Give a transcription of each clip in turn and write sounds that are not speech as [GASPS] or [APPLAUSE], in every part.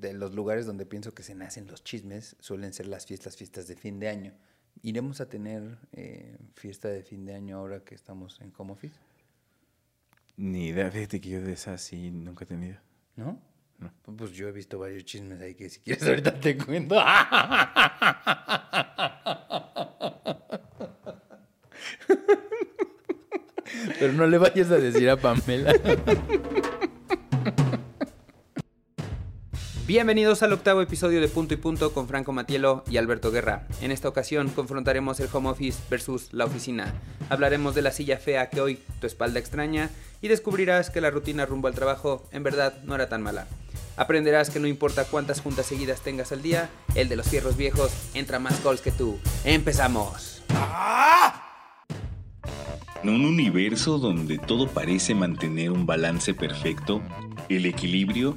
de los lugares donde pienso que se nacen los chismes suelen ser las fiestas, fiestas de fin de año. ¿Iremos a tener eh, fiesta de fin de año ahora que estamos en home office? Ni idea, fíjate que yo de esa sí nunca he tenido. ¿No? No. Pues yo he visto varios chismes ahí que si quieres [LAUGHS] ahorita te cuento. [LAUGHS] Pero no le vayas a decir a Pamela. [LAUGHS] Bienvenidos al octavo episodio de Punto y Punto con Franco Matielo y Alberto Guerra. En esta ocasión confrontaremos el home office versus la oficina. Hablaremos de la silla fea que hoy tu espalda extraña y descubrirás que la rutina rumbo al trabajo en verdad no era tan mala. Aprenderás que no importa cuántas juntas seguidas tengas al día, el de los fierros viejos entra más calls que tú. ¡Empezamos! En un universo donde todo parece mantener un balance perfecto, el equilibrio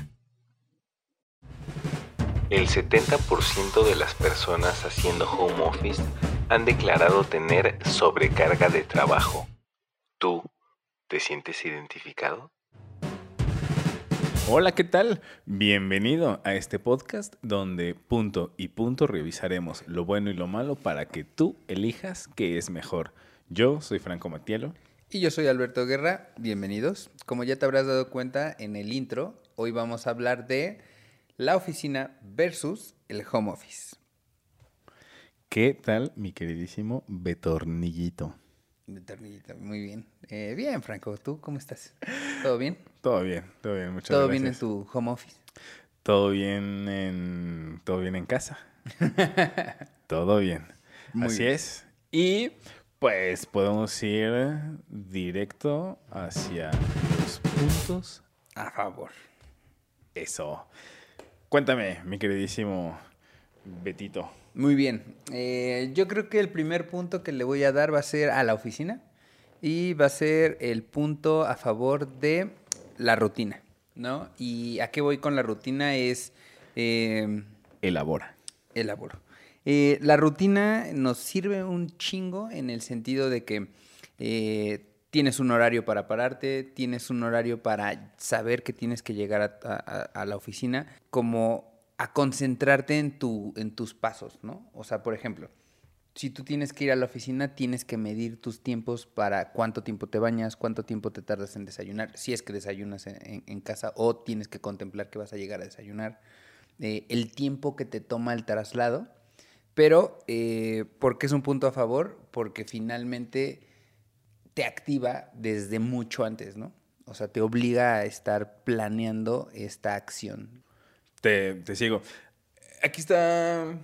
El 70% de las personas haciendo home office han declarado tener sobrecarga de trabajo. ¿Tú te sientes identificado? Hola, ¿qué tal? Bienvenido a este podcast donde punto y punto revisaremos lo bueno y lo malo para que tú elijas qué es mejor. Yo soy Franco Matielo. Y yo soy Alberto Guerra, bienvenidos. Como ya te habrás dado cuenta en el intro, hoy vamos a hablar de la oficina versus el home office. ¿Qué tal, mi queridísimo Betornillito? Betornillito, muy bien. Eh, bien, Franco, ¿tú cómo estás? ¿Todo bien? Todo bien, todo bien, muchas ¿Todo gracias. bien en tu home office? Todo bien en, todo bien en casa. [LAUGHS] todo bien. Muy Así bien. es. Y pues podemos ir directo hacia los puntos. A favor. Eso. Cuéntame, mi queridísimo Betito. Muy bien. Eh, yo creo que el primer punto que le voy a dar va a ser a la oficina y va a ser el punto a favor de la rutina, ¿no? Y a qué voy con la rutina es eh, Elabora. elaboro. Eh, la rutina nos sirve un chingo en el sentido de que eh, tienes un horario para pararte, tienes un horario para saber que tienes que llegar a, la oficina, como a concentrarte en, tu, en tus pasos, ¿no? O sea, por ejemplo, si tú tienes que ir a la oficina, tienes que medir tus tiempos para cuánto tiempo te bañas, cuánto tiempo te tardas en desayunar, si es que desayunas en casa o tienes que contemplar que vas a llegar a desayunar, eh, el tiempo que te toma el traslado, pero eh, ¿por qué es un punto a favor? Porque finalmente te activa desde mucho antes, ¿no? O sea, te obliga a estar planeando esta acción. Te, sigo. Aquí está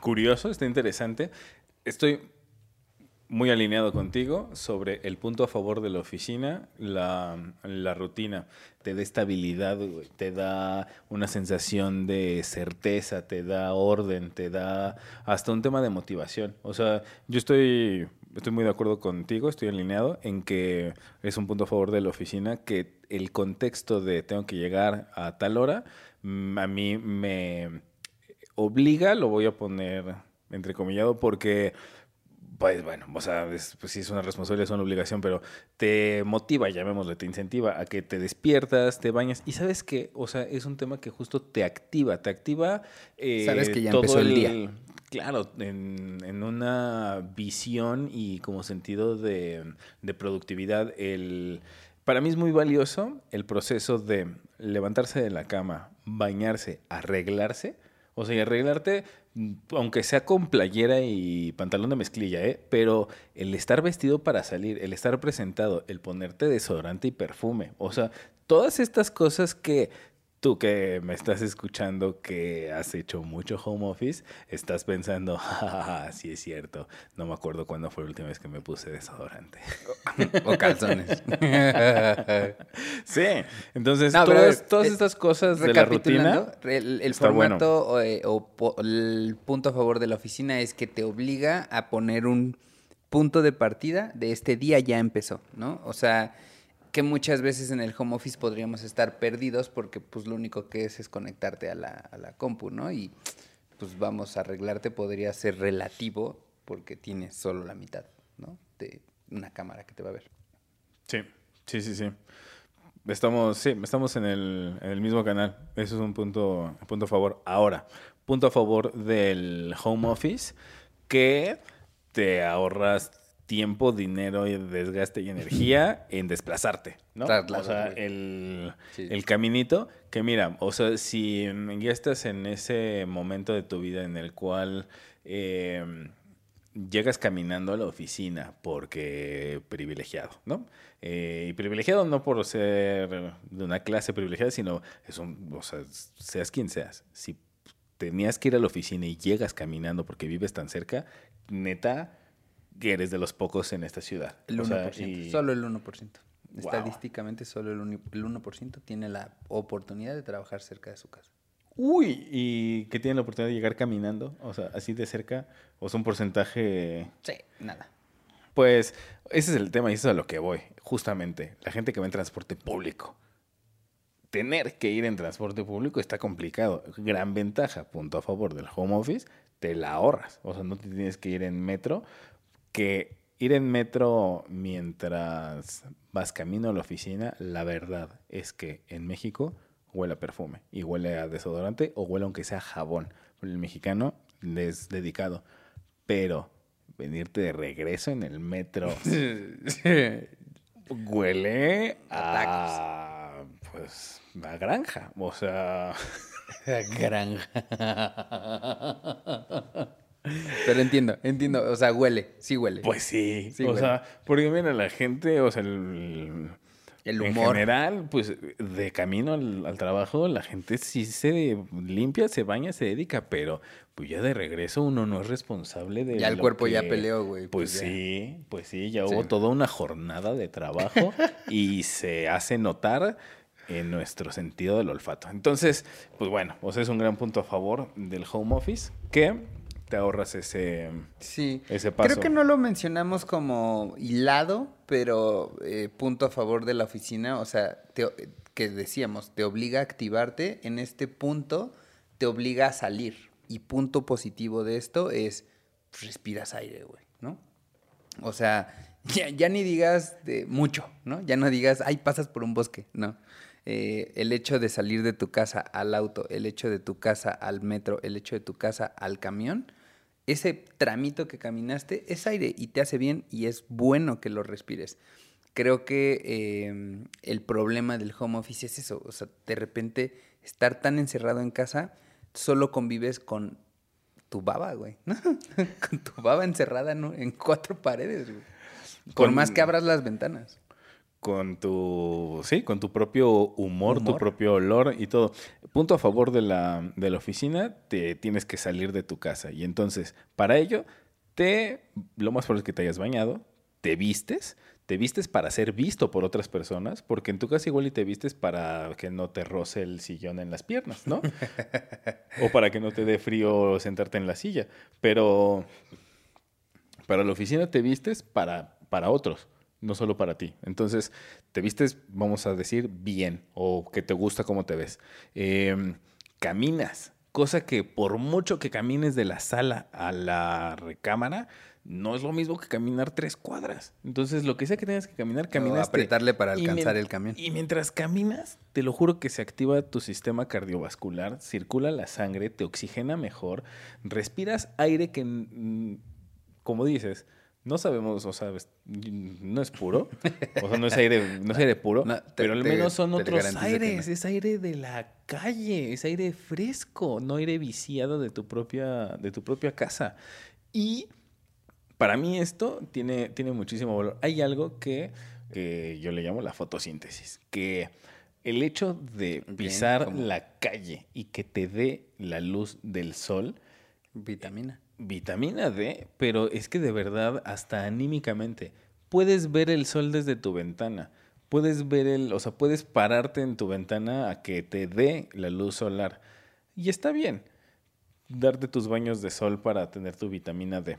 curioso, está interesante. Estoy muy alineado contigo sobre el punto a favor de la oficina, la, la rutina. Te da estabilidad, te da una sensación de certeza, te da orden, te da hasta un tema de motivación. O sea, yo estoy, estoy muy de acuerdo contigo, estoy alineado en que es un punto a favor de la oficina que el contexto de tengo que llegar a tal hora, mm, a mí me obliga, lo voy a poner entrecomillado, porque, pues bueno, o sea, es, pues sí es una responsabilidad, es una obligación, pero te motiva, llamémosle, te incentiva a que te despiertas, te bañas, y sabes que, o sea, es un tema que justo te activa, te activa. eh, Sabes que ya todo empezó el día. Claro, en, una visión y como sentido de, productividad, el, para mí es muy valioso el proceso de levantarse de la cama, bañarse, arreglarse. O sea, y arreglarte, aunque sea con playera y pantalón de mezclilla, ¿eh? Pero el estar vestido para salir, el estar presentado, el ponerte desodorante y perfume. O sea, todas estas cosas que tú que me estás escuchando que has hecho mucho home office, estás pensando, [LAUGHS] ah, sí es cierto, no me acuerdo cuándo fue la última vez que me puse desodorante. [LAUGHS] o calzones. [LAUGHS] sí, entonces todas, todas estas cosas de la rutina. El, el formato eh, o, el punto a favor de la oficina es que te obliga a poner un punto de partida de este día ya empezó, ¿no? O sea que muchas veces en el home office podríamos estar perdidos porque pues lo único que es es conectarte a la, a la compu, ¿no? Y pues vamos a arreglarte podría ser relativo porque tienes solo la mitad, ¿no? De una cámara que te va a ver. Sí, sí, sí, sí. Estamos, sí, estamos en el, en el mismo canal. Eso es un punto, punto a favor. Ahora, punto a favor del home office, que te ahorras tiempo, dinero, desgaste y energía en desplazarte, ¿no? o sea, el, caminito, que mira, o sea, si ya estás en ese momento de tu vida en el cual em, llegas caminando a la oficina porque privilegiado, ¿no? Eh, y privilegiado no por ser de una clase privilegiada, sino es un, o sea, seas quien seas. Si tenías que ir a la oficina y llegas caminando porque vives tan cerca, neta, que eres de los pocos en esta ciudad. El 1%, solo el 1%. Estadísticamente solo el, 1% tiene la oportunidad de trabajar cerca de su casa. Uy, ¿y qué tiene la oportunidad de llegar caminando? O sea, así de cerca, o es un porcentaje... Sí, nada. Pues ese es el tema y eso es a lo que voy, justamente. La gente que va en transporte público. Tener que ir en transporte público está complicado. Gran ventaja, punto a favor del home office, te la ahorras. O sea, no te tienes que ir en metro que ir en metro mientras vas camino a la oficina, la verdad es que en México huele a perfume y huele a desodorante o huele aunque sea jabón. El mexicano es dedicado. Pero venirte de regreso en el metro [LAUGHS] huele a, pues, a granja. O sea, [LAUGHS] granja. [LAUGHS] Pero entiendo, entiendo. O sea, huele, sí huele. Pues sí. o sea, porque mira, la gente, o sea, el, el humor. En general, pues de camino al, trabajo, la gente sí se limpia, se baña, se dedica, pero pues ya de regreso uno no es responsable de. Ya el cuerpo ya peleó, güey. Pues, pues sí, pues sí, ya hubo toda una jornada de trabajo [LAUGHS] y se hace notar en nuestro sentido del olfato. Entonces, pues bueno, o sea, es un gran punto a favor del home office que te ahorras ese, sí. ese paso. Creo que no lo mencionamos como hilado, pero eh, punto a favor de la oficina, o sea, que decíamos, te obliga a activarte, en este punto te obliga a salir. Y punto positivo de esto es, respiras aire, güey, ¿no? O sea, [LAUGHS] ya, ni digas de mucho, ¿no? Ya no digas, ay, pasas por un bosque, no. Eh, el hecho de salir de tu casa al auto, el hecho de tu casa al metro, el hecho de tu casa al camión, ese tramito que caminaste es aire y te hace bien y es bueno que lo respires. Creo que em, el problema del home office es eso, o sea, de repente estar tan encerrado en casa, solo convives con tu baba, güey, [LAUGHS] con tu baba encerrada en cuatro paredes, güey. Por más que abras las ventanas con tu, sí, con tu propio humor, tu propio olor y todo. Punto a favor de la, de la oficina, te tienes que salir de tu casa. Y entonces, para ello, te, lo más probable es que te hayas bañado, te vistes, te vistes para ser visto por otras personas, porque en tu casa igual y te vistes para que no te roce el sillón en las piernas, ¿no? [LAUGHS] o para que no te dé frío sentarte en la silla. Pero para la oficina te vistes para, para otros no solo para ti. Entonces, te vistes, vamos a decir, bien o que te gusta cómo te ves. Em, caminas, cosa que por mucho que camines de la sala a la recámara, no es lo mismo que caminar tres cuadras. Entonces, lo que sea que tengas que caminar, caminas. apretarle para alcanzar el camión. Y mientras caminas, te lo juro que se activa tu sistema cardiovascular, circula la sangre, te oxigena mejor, respiras aire que, como dices, no sabemos, o sea, no es puro, o sea, no es aire, no es aire puro, pero al menos son otros aires, es aire de la calle, es aire fresco, no aire viciado de tu propia, de tu propia casa. Y para mí esto tiene, tiene muchísimo valor. Hay algo que, que yo le llamo la fotosíntesis, que el hecho de pisar la calle y que te dé la luz del sol, Vitamina. Vitamina D, pero es que de verdad, hasta anímicamente, puedes ver el sol desde tu ventana. Puedes ver el, o sea, puedes pararte en tu ventana a que te dé la luz solar. Y está bien darte tus baños de sol para tener tu vitamina D.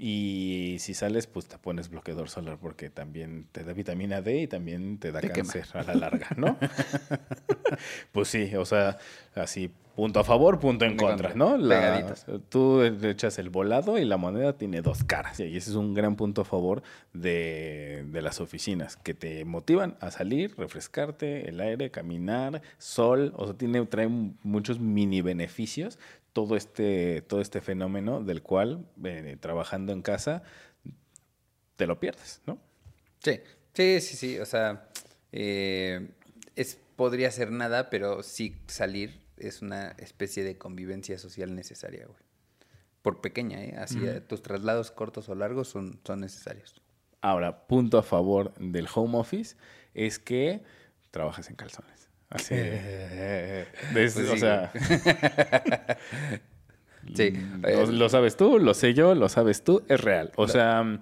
Y si sales, pues te pones bloqueador solar porque también te da vitamina D y también te da Te quema. cáncer a la larga, ¿no? [LAUGHS] [LAUGHS] pues sí, o sea, así, punto a favor, punto en contra, ¿no? La- tú echas el volado y la moneda tiene dos caras. Y ese es un gran punto a favor de, de las oficinas, que te motivan a salir, refrescarte, el aire, caminar, sol, o sea, tiene, trae muchos mini beneficios todo este, todo este fenómeno del cual, eh, trabajando en casa, te lo pierdes, ¿no? Sí, sí, sí, sí. O sea, eh, es, podría ser nada, pero sí salir es una especie de convivencia social necesaria, güey. Por pequeña, ¿eh? Así, tus traslados cortos o largos son, son necesarios. Ahora, punto a favor del home office es que trabajas en calzones. Así. es- Pues o sí, sea, [LAUGHS] Sí. lo, lo sabes tú, lo sé yo, lo sabes tú, es real. O sea,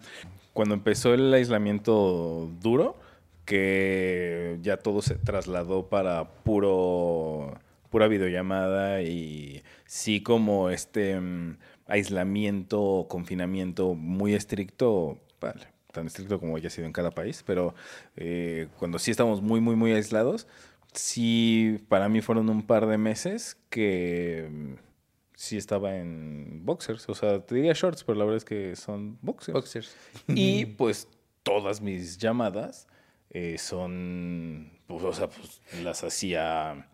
cuando empezó el aislamiento duro, que ya todo se trasladó para puro pura videollamada y sí como este mm, aislamiento, confinamiento muy estricto, vale, tan estricto como haya sido en cada país, pero eh, cuando sí estamos muy, muy, muy aislados, sí, para mí fueron un par de meses que mm, sí estaba en boxers, o sea, te diría shorts, pero la verdad es que son boxers. Boxers. [LAUGHS] Y pues todas mis llamadas eh, son, pues, o sea, pues las hacía...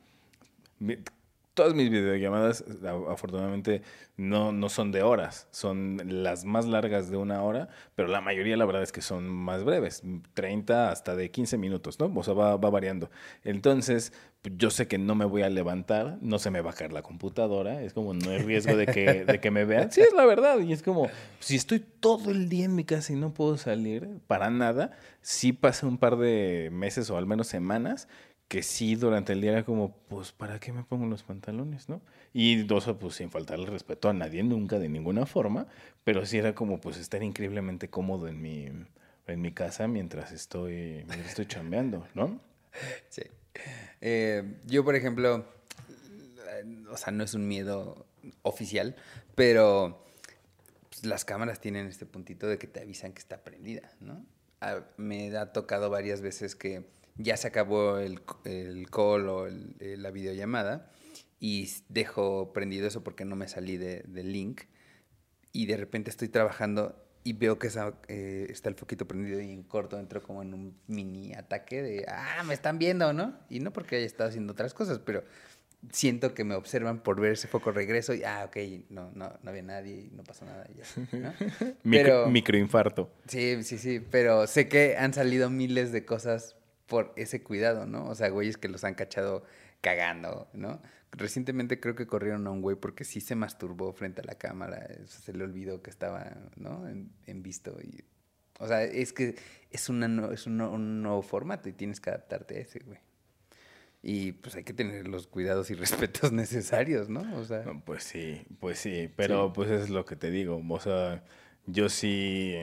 Todas mis videollamadas, a- afortunadamente, no, no son de horas, son las más largas de una hora, pero la mayoría, la verdad es que son más breves, 30 hasta de 15 minutos, ¿no? O sea, va, va variando. Entonces, pues, yo sé que no me voy a levantar, no se me va a caer la computadora, es como no hay riesgo de que, de que me vean. Sí, es la verdad, y es como, si estoy todo el día en mi casa y no puedo salir para nada, sí pasé un par de meses o al menos semanas que sí durante el día era como, pues, ¿para qué me pongo los pantalones, no? Y dos, pues, sin faltarle respeto a nadie nunca, de ninguna forma, pero sí era como, pues, estar increíblemente cómodo en mi, en mi casa mientras estoy, mientras estoy chambeando, ¿no? Sí. Eh, yo, por ejemplo, o sea, no es un miedo oficial, pero pues, las cámaras tienen este puntito de que te avisan que está prendida, ¿no? Ah, me ha tocado varias veces que ya se acabó el, el call o el- eh, la videollamada y dejo prendido eso porque no me salí de- del link y de repente estoy trabajando y veo que esa, eh, está el foquito prendido y en corto entro como en un mini ataque de, ah, me están viendo, ¿no? Y no porque haya estado haciendo otras cosas, pero siento que me observan por ver ese foco regreso y, ah, ok, no, no, no había nadie no pasó nada. ya, ¿no? [LAUGHS] Micro- Pero- Microinfarto. Sí, sí, sí, pero sé que han salido miles de cosas por ese cuidado, ¿no? O sea, güeyes que los han cachado cagando, ¿no? Recientemente creo que corrieron a un güey porque sí se masturbó frente a la cámara, eso se le olvidó que estaba, ¿no? En, en visto y... O sea, es que es, una no- es un, nuevo formato y tienes que adaptarte a ese, güey. Y pues hay que tener los cuidados y [LAUGHS] respetos necesarios, ¿no? O sea... Pues sí, pues sí, pero pues es lo que te digo, o sea, yo sí,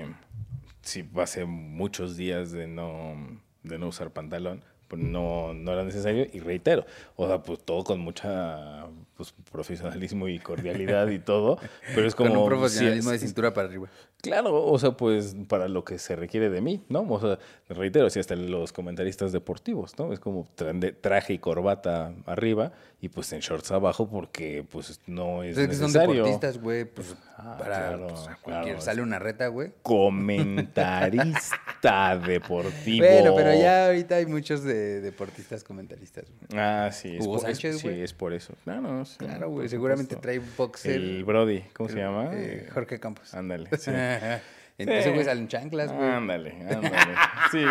sí pasé muchos días de no, de no usar pantalón, pues no, no era necesario y reitero, o sea, pues todo con mucha pues, profesionalismo y cordialidad y todo, pero es como... con un sí, profesionalismo de cintura para arriba. Claro, o sea, pues para lo que se requiere de mí, ¿no? O sea, reitero, si hasta los comentaristas deportivos, ¿no? Es como traje y corbata arriba y pues en shorts abajo porque pues no es Pues es que son necesario. deportistas, güey, pues Ah, para claro, pues, claro, cualquier sale una reta, güey. Comentarista [LAUGHS] deportivo. Bueno, pero ya ahorita hay muchos de deportistas comentaristas. güey. Ah, sí. es Hugo por- es- Sánchez, Sí, güey. es por eso. Claro, Claro, güey, seguramente supuesto. trae un boxer. El Brody, ¿cómo se llama? eh, Jorge Campos. Ándale, [LAUGHS] sí. Entonces, Sí. güey, salen chanclas, güey. Ándale, [LAUGHS] ándale. Sí.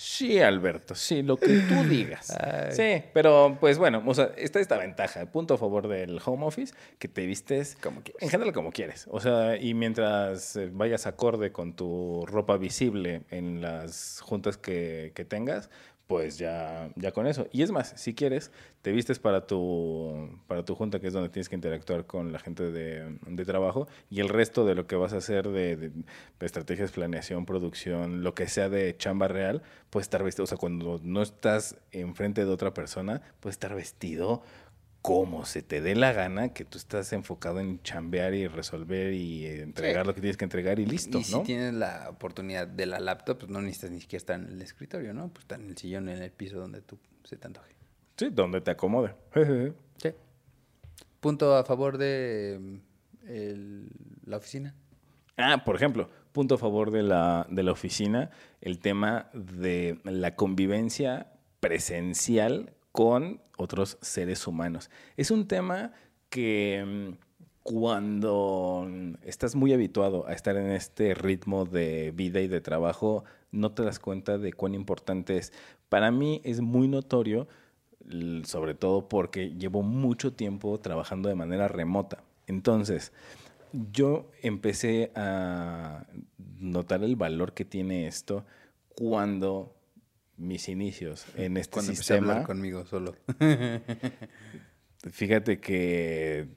Sí, Alberto, sí, lo que tú [LAUGHS] digas. Ay. Sí, pero pues bueno, o sea, está esta ventaja, punto a favor del home office, que te vistes Como quieres. en general como quieres. O sea, y mientras eh, vayas acorde con tu ropa visible en las juntas que, que tengas, pues ya, ya con eso. Y es más, si quieres, te vistes para tu, para tu junta, que es donde tienes que interactuar con la gente de, de trabajo, y el resto de lo que vas a hacer de, estrategias, planeación, producción, lo que sea de chamba real, puedes estar vestido, o sea, cuando no estás enfrente de otra persona, puedes estar vestido como se te dé la gana, que tú estás enfocado en chambear y resolver y entregar sí. lo que tienes que entregar y listo, y si ¿no? tienes la oportunidad de la laptop, pues no necesitas ni siquiera estar en el escritorio, ¿no? Pues estar en el sillón, en el piso donde tú se te antoje. Sí, donde te acomode. [LAUGHS] sí. Punto a favor de el, la oficina. Ah, por ejemplo, punto a favor de la, de la oficina, el tema de la convivencia presencial con otros seres humanos. Es un tema que cuando estás muy habituado a estar en este ritmo de vida y de trabajo, no te das cuenta de cuán importante es. Para mí es muy notorio, sobre todo porque llevo mucho tiempo trabajando de manera remota. Entonces, yo empecé a notar el valor que tiene esto cuando mis inicios en este Cuando sistema. A hablar conmigo solo. [LAUGHS] Fíjate que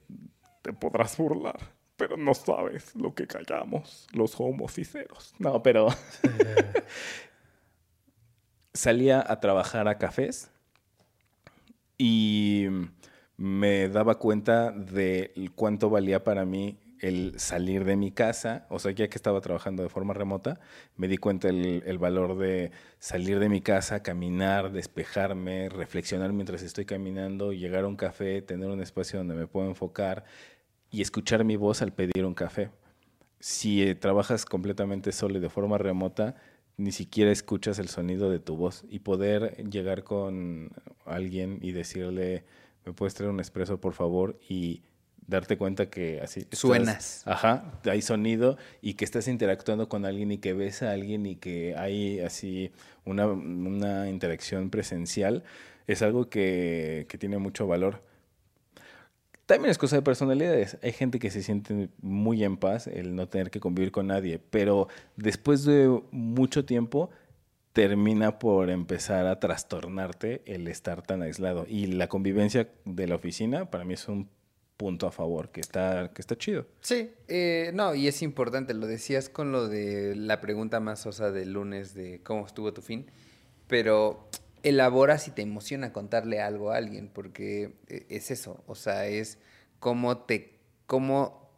te podrás burlar, pero no sabes lo que callamos los homociceros. No, pero [LAUGHS] salía a trabajar a cafés y me daba cuenta de cuánto valía para mí el salir de mi casa, o sea, ya que estaba trabajando de forma remota, me di cuenta el, el, valor de salir de mi casa, caminar, despejarme, reflexionar mientras estoy caminando, llegar a un café, tener un espacio donde me puedo enfocar y escuchar mi voz al pedir un café. Si eh, trabajas completamente solo y de forma remota, ni siquiera escuchas el sonido de tu voz y poder llegar con alguien y decirle, ¿me puedes traer un espresso, por favor? Y darte cuenta que así estás, suenas. Ajá, hay sonido y que estás interactuando con alguien y que ves a alguien y que hay así una, una interacción presencial, es algo que, que, tiene mucho valor. También es cosa de personalidades. Hay gente que se siente muy en paz el no tener que convivir con nadie, pero después de mucho tiempo termina por empezar a trastornarte el estar tan aislado. Y la convivencia de la oficina para mí es un punto a favor, que está, que está chido. Sí, eh, no, y es importante, lo decías con lo de la pregunta más osa del lunes de cómo estuvo tu fin, pero elabora si te emociona contarle algo a alguien, porque es eso, o sea, es cómo te, cómo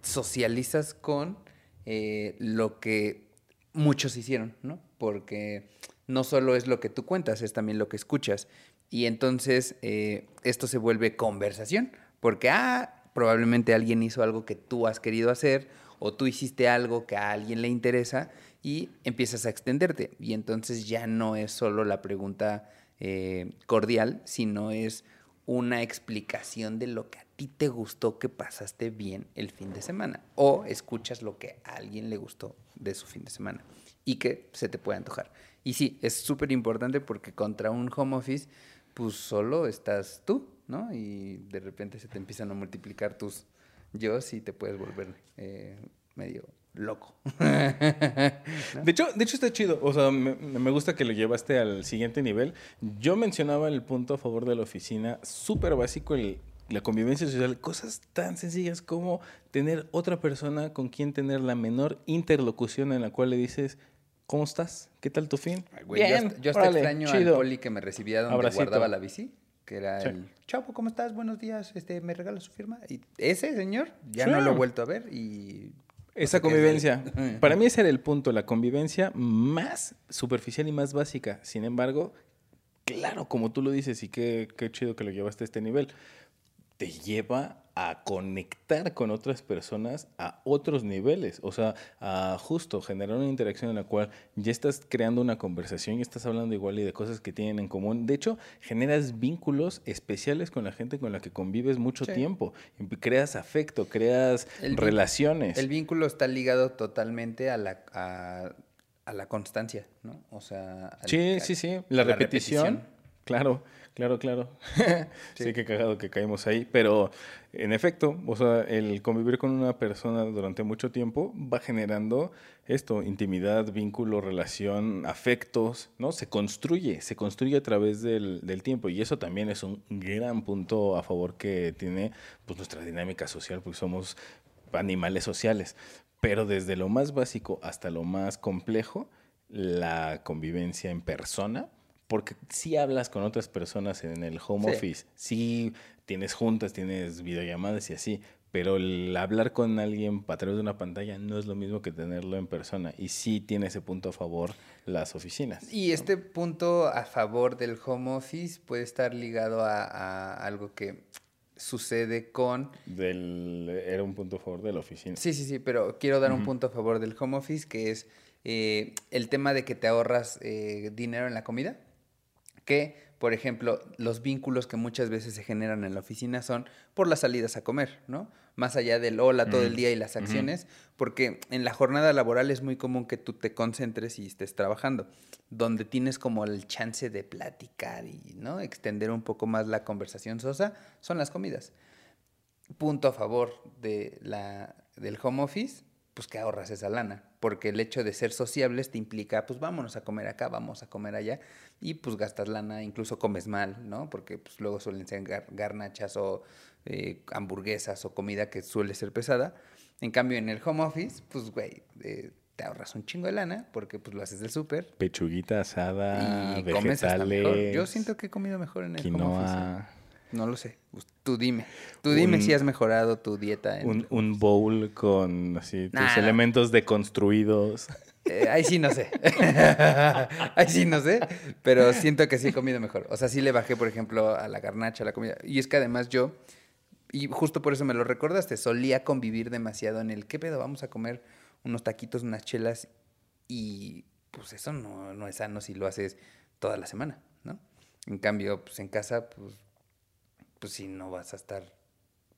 socializas con eh, lo que muchos hicieron, ¿no? Porque no solo es lo que tú cuentas, es también lo que escuchas. Y entonces eh, esto se vuelve conversación. Porque, ah, probablemente alguien hizo algo que tú has querido hacer o tú hiciste algo que a alguien le interesa y empiezas a extenderte. Y entonces ya no es solo la pregunta eh, cordial, sino es una explicación de lo que a ti te gustó que pasaste bien el fin de semana. O escuchas lo que a alguien le gustó de su fin de semana y que se te puede antojar. Y sí, es súper importante porque contra un home office, pues solo estás tú, ¿no? Y de repente se te empiezan a multiplicar tus yo y te puedes volver eh, medio loco. [LAUGHS] ¿No? De, hecho, de hecho, está chido. O sea, me, me, gusta que lo llevaste al siguiente nivel. Yo mencionaba el punto a favor de la oficina, súper básico, el, la convivencia social, cosas tan sencillas como tener otra persona con quien tener la menor interlocución en la cual le dices, ¿cómo estás? ¿Qué tal tu fin? Ay, güey, Bien, yo, yo hasta órale, extraño chido. al poli que me recibía donde Abracito. guardaba la bici que era sí. el ¿cómo estás? Buenos días, este, ¿me regala su firma? Y ese señor ya sí. no lo he vuelto a ver y... Esa convivencia. [LAUGHS] Para mí ese era el punto, la convivencia más superficial y más básica. Sin embargo, claro, como tú lo dices, y qué, qué chido que lo llevaste a este nivel, te lleva a conectar con otras personas a otros niveles, o sea, a justo generar una interacción en la cual ya estás creando una conversación y estás hablando igual y de cosas que tienen en común. De hecho, generas vínculos especiales con la gente con la que convives mucho sí. tiempo, creas afecto, creas el relaciones. El vínculo está ligado totalmente a la, a, a la constancia, ¿no? O sea, sí, sí, sí, la, la repetición, repetición, claro Claro, claro. [LAUGHS] sí. que cagado que caímos ahí. Pero en efecto, o sea, el convivir con una persona durante mucho tiempo va generando esto, intimidad, vínculo, relación, afectos, ¿no? Se construye, se construye a través del, del tiempo. Y eso también es un gran punto a favor que tiene pues, nuestra dinámica social, porque somos animales sociales. Pero desde lo más básico hasta lo más complejo, la convivencia en persona porque si hablas con otras personas en el home office, sí tienes juntas, tienes videollamadas y así, pero el hablar con alguien a través de una pantalla no es lo mismo que tenerlo en persona y sí tiene ese punto a favor las oficinas. Y este punto a favor del home office puede estar ligado a, algo que sucede con... Del, era un punto a favor de la oficina. Sí, sí, sí, pero quiero dar un punto a favor del home office que es eh, el tema de que te ahorras eh, dinero en la comida que, por ejemplo, los vínculos que muchas veces se generan en la oficina son por las salidas a comer, ¿no? Más allá del hola todo el mm, día y las acciones, porque en la jornada laboral es muy común que tú te concentres y estés trabajando, donde tienes como el chance de platicar y, ¿no? Extender un poco más la conversación sosa, son las comidas. Punto a favor de la, del home office, pues que ahorras esa lana, porque el hecho de ser sociables te implica, pues vámonos a comer acá, vamos a comer allá, y pues gastas lana, incluso comes mal, ¿no? Porque pues luego suelen ser garnachas o eh, hamburguesas o comida que suele ser pesada. En cambio, en el home office, pues, güey, eh, te ahorras un chingo de lana porque pues lo haces del súper. Pechuguita asada, y vegetales. Comes Yo siento que he comido mejor en el home office. No lo sé. Tú dime. Tú dime si has mejorado tu dieta. un, bowl con así, tus elementos deconstruidos. Eh, ahí sí no sé. [LAUGHS] ahí sí no sé. Pero siento que sí he comido mejor. O sea, sí le bajé, por ejemplo, a la garnacha, a la comida. Y es que además yo, y justo por eso me lo recordaste, solía convivir demasiado en el, ¿qué pedo? Vamos a comer unos taquitos, unas chelas. Y pues eso no, no es sano si lo haces toda la semana, ¿no? En cambio, pues en casa, pues pues sí, no vas a estar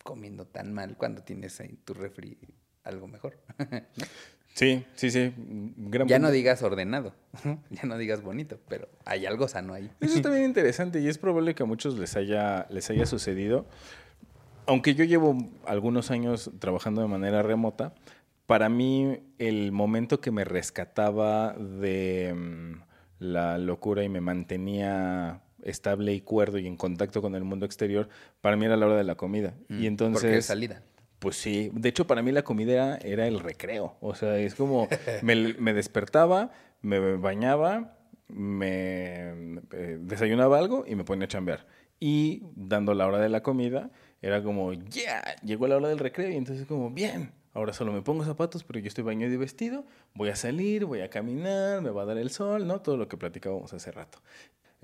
comiendo tan mal cuando tienes ahí tu refri algo mejor. [LAUGHS] Sí, sí, sí. ya no digas ordenado, [LAUGHS] ya no digas bonito, pero hay algo sano ahí. Eso está bien interesante y es probable que a muchos les haya, les haya sucedido. Aunque yo llevo algunos años trabajando de manera remota, para mí el momento que me rescataba de mm, la locura y me mantenía estable y cuerdo y en contacto con el mundo exterior, para mí era la hora de la comida. y mm, entonces... Porque es salida. Pues sí, de hecho para mí la comida era, el recreo, o sea, es como [LAUGHS] me, despertaba, me bañaba, me eh, desayunaba algo y me ponía a chambear. Y dando la hora de la comida, era como, ya, llegó la hora del recreo y entonces como, bien, ahora solo me pongo zapatos, pero yo estoy bañado y vestido, voy a salir, voy a caminar, me va a dar el sol, ¿no? Todo lo que platicábamos hace rato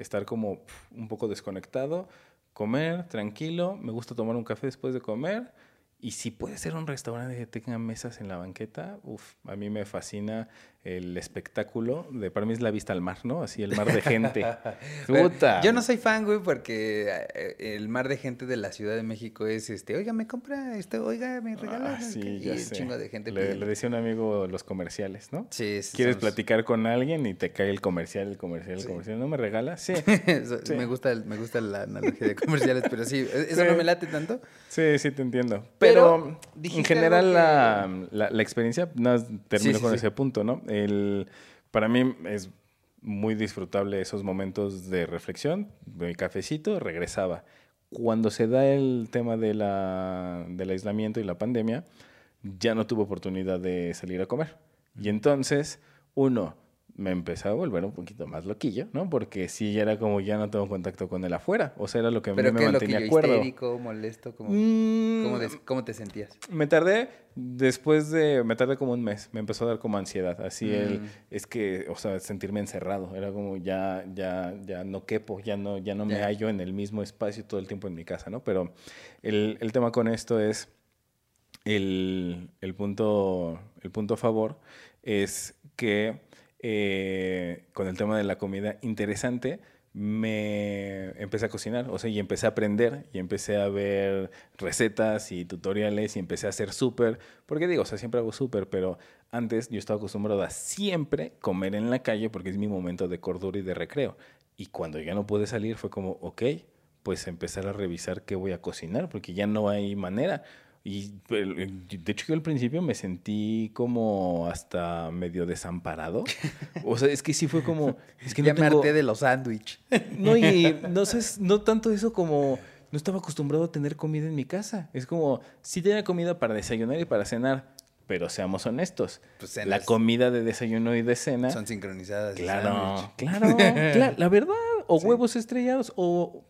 estar como un poco desconectado, comer tranquilo, me gusta tomar un café después de comer y si puede ser un restaurante que tenga mesas en la banqueta, uff, a mí me fascina el espectáculo de para mí es la vista al mar, ¿no? Así el mar de gente. [LAUGHS] Puta. Yo no soy fan, güey, porque eh, el mar de gente de la Ciudad de México es este, oiga, me compra esto, oiga, me regala. Ah, sí, ya sé. chingo de gente. Le, le, decía un amigo los comerciales, ¿no? Sí, sí Quieres platicar con alguien y te cae el comercial, el comercial, el comercial. ¿No me regala? Sí. [LAUGHS] Me gusta me gusta la analogía de comerciales, pero sí, ¿e-, eso no me late tanto. Sí, sí te entiendo. Pero, en general la, la, experiencia, no, termino con ese punto, ¿no? El, para mí es muy disfrutable esos momentos de reflexión, mi cafecito, regresaba. Cuando se da el tema de la, del aislamiento y la pandemia, ya no tuve oportunidad de salir a comer. Y entonces, uno, me empezó a volver un poquito más loquillo, ¿no? Porque sí, era como ya no tengo contacto con él afuera. O sea, era lo que a mí me mantenía cuerdo. histérico, molesto? ¿Cómo, mm, ¿cómo, te sentías? Me tardé, después de, me tardé como un mes. Me empezó a dar como ansiedad. Así el, mm. es que, o sea, sentirme encerrado. Era como ya, ya, ya no quepo, ya no, ya no me hallo en el mismo espacio todo el tiempo en mi casa, ¿no? Pero el, el tema con esto es el, el, punto, el punto a favor es que eh, con el tema de la comida interesante, me empecé a cocinar, o sea, y empecé a aprender, y empecé a ver recetas y tutoriales, y empecé a hacer súper, porque digo, o sea, siempre hago súper, pero antes yo estaba acostumbrado a siempre comer en la calle porque es mi momento de cordura y de recreo. Y cuando ya no pude salir fue como, ok, pues empezar a revisar qué voy a cocinar, porque ya no hay manera. Y de hecho yo al principio me sentí como hasta medio desamparado. [LAUGHS] O sea, es que sí fue como... Es que ya me harté de los sándwiches. [LAUGHS] No, y no sé, no tanto eso como... No estaba acostumbrado a tener comida en mi casa. Es como, sí tenía comida para desayunar y para cenar, pero seamos honestos. Pues la comida de desayuno y de cena... Son sincronizadas. Claro, claro, [LAUGHS] claro, la verdad. O huevos estrellados o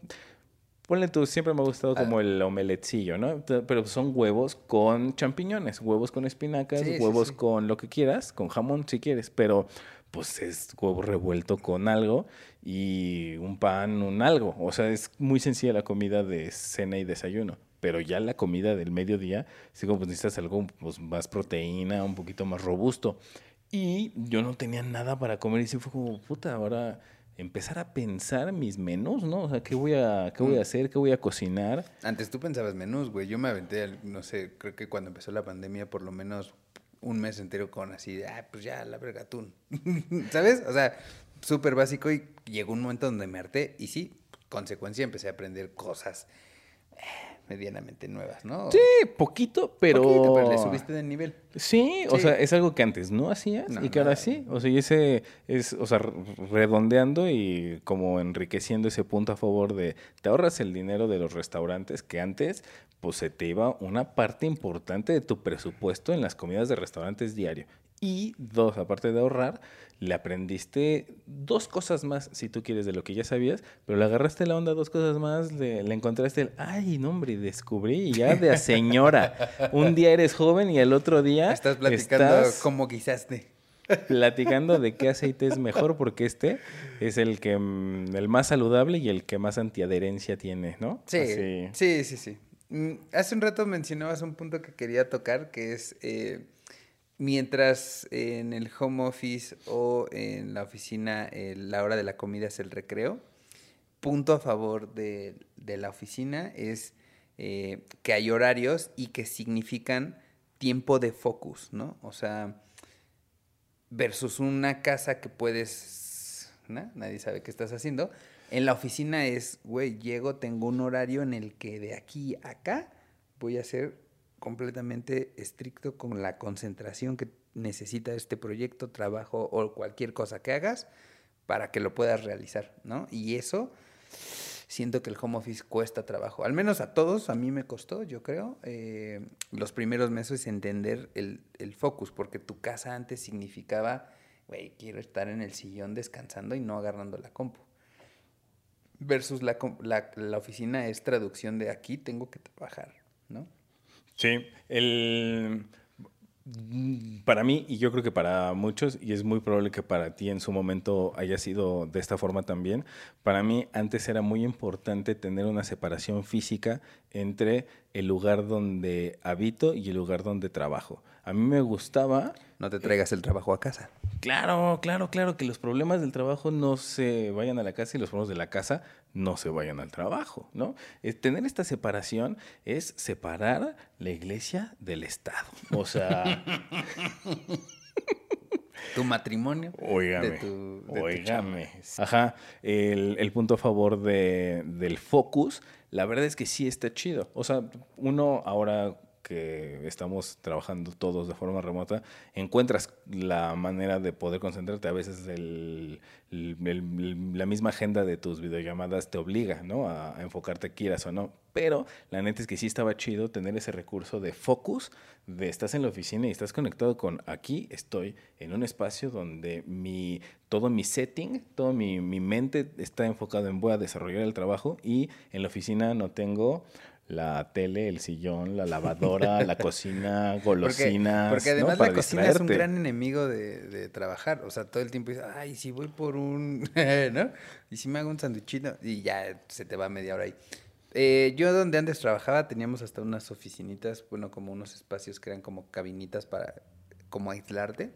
Ponle tú, siempre me ha gustado como ah. el omeletcillo, ¿no? Pero son huevos con champiñones, huevos con espinacas, huevos con lo que quieras, con jamón si quieres, pero pues es huevo revuelto con algo y un pan, un algo. O sea, es muy sencilla la comida de cena y desayuno. Pero ya la comida del mediodía, sí, como pues necesitas algo pues, más proteína, un poquito más robusto. Y yo no tenía nada para comer y sí fue como, puta, ahora empezar a pensar mis menús, ¿no? O sea, ¿qué voy a, qué voy a mm. hacer? ¿Qué voy a cocinar? Antes tú pensabas menús, güey. Yo me aventé, no sé, creo que cuando empezó la pandemia, por lo menos un mes entero con así, ah, pues ya, la verga atún. [LAUGHS] ¿Sabes? O sea, súper básico y llegó un momento donde me harté y sí, consecuencia empecé a aprender cosas medianamente nuevas, ¿no? Sí, poquito, pero... Poquito, pero le subiste de nivel. Sí, o sea, es algo que antes no hacías y que ahora sí. O sea, y ese es, o sea, redondeando y como enriqueciendo ese punto a favor de, te ahorras el dinero de los restaurantes que antes, pues se te iba una parte importante de tu presupuesto en las comidas de restaurantes diario. Y dos, aparte de ahorrar, le aprendiste dos cosas más, si tú quieres, de lo que ya sabías, pero le agarraste la onda dos cosas más, le, encontraste el, ay, no, hombre, descubrí ya de a señora. Un día eres joven y el otro día... Estás platicando cómo guisaste. Platicando de qué aceite es mejor, porque este es el que mm, el más saludable y el que más antiadherencia tiene, ¿no? Sí, sí, sí, sí. Mm, hace un rato mencionabas un punto que quería tocar, que es... Eh, Mientras en el home office o en la oficina la hora de la comida es el recreo, punto a favor de, la oficina es eh, que hay horarios y que significan tiempo de focus, ¿no? O sea, versus una casa que puedes, nadie sabe qué estás haciendo. En la oficina es, güey, llego, tengo un horario en el que de aquí a acá voy a hacer completamente estricto con la concentración que necesita este proyecto, trabajo o cualquier cosa que hagas para que lo puedas realizar, ¿no? Y eso siento que el home office cuesta trabajo, al menos a todos, a mí me costó, yo creo, eh, los primeros meses entender el, el, focus, porque tu casa antes significaba, güey, quiero estar en el sillón descansando y no agarrando la compu. Versus la, la, la oficina es traducción de aquí tengo que trabajar, ¿no? Sí, el, para mí, y yo creo que para muchos, y es muy probable que para ti en su momento haya sido de esta forma también, para mí antes era muy importante tener una separación física entre el lugar donde habito y el lugar donde trabajo. A mí me gustaba... No te traigas el trabajo a casa. Claro, claro, claro, que los problemas del trabajo no se vayan a la casa y los problemas de la casa no se vayan al trabajo, ¿no? tener esta separación es separar la iglesia del Estado. O sea... [LAUGHS] tu matrimonio. Óigame. De Ajá. El, el, punto a favor de, del focus, la verdad es que sí está chido. O sea, uno ahora que estamos trabajando todos de forma remota, encuentras la manera de poder concentrarte. A veces la misma agenda de tus videollamadas te obliga ¿no? a, enfocarte quieras o no. Pero la neta es que sí estaba chido tener ese recurso de focus, de estás en la oficina y estás conectado con aquí estoy en un espacio donde mi, todo mi setting, todo mi, mi mente está enfocado en voy a desarrollar el trabajo y en la oficina no tengo la tele, el sillón, la [LAUGHS] lavadora, la cocina, golosinas. Porque, además la cocina es un gran enemigo de, trabajar. O sea, todo el tiempo dices, ay, si voy por un. [LAUGHS] ¿No? Y si me hago un sanduichito, y ya se te va media hora ahí. Eh, yo donde antes trabajaba teníamos hasta unas oficinitas, bueno, como unos espacios que eran como cabinitas para como aislarte.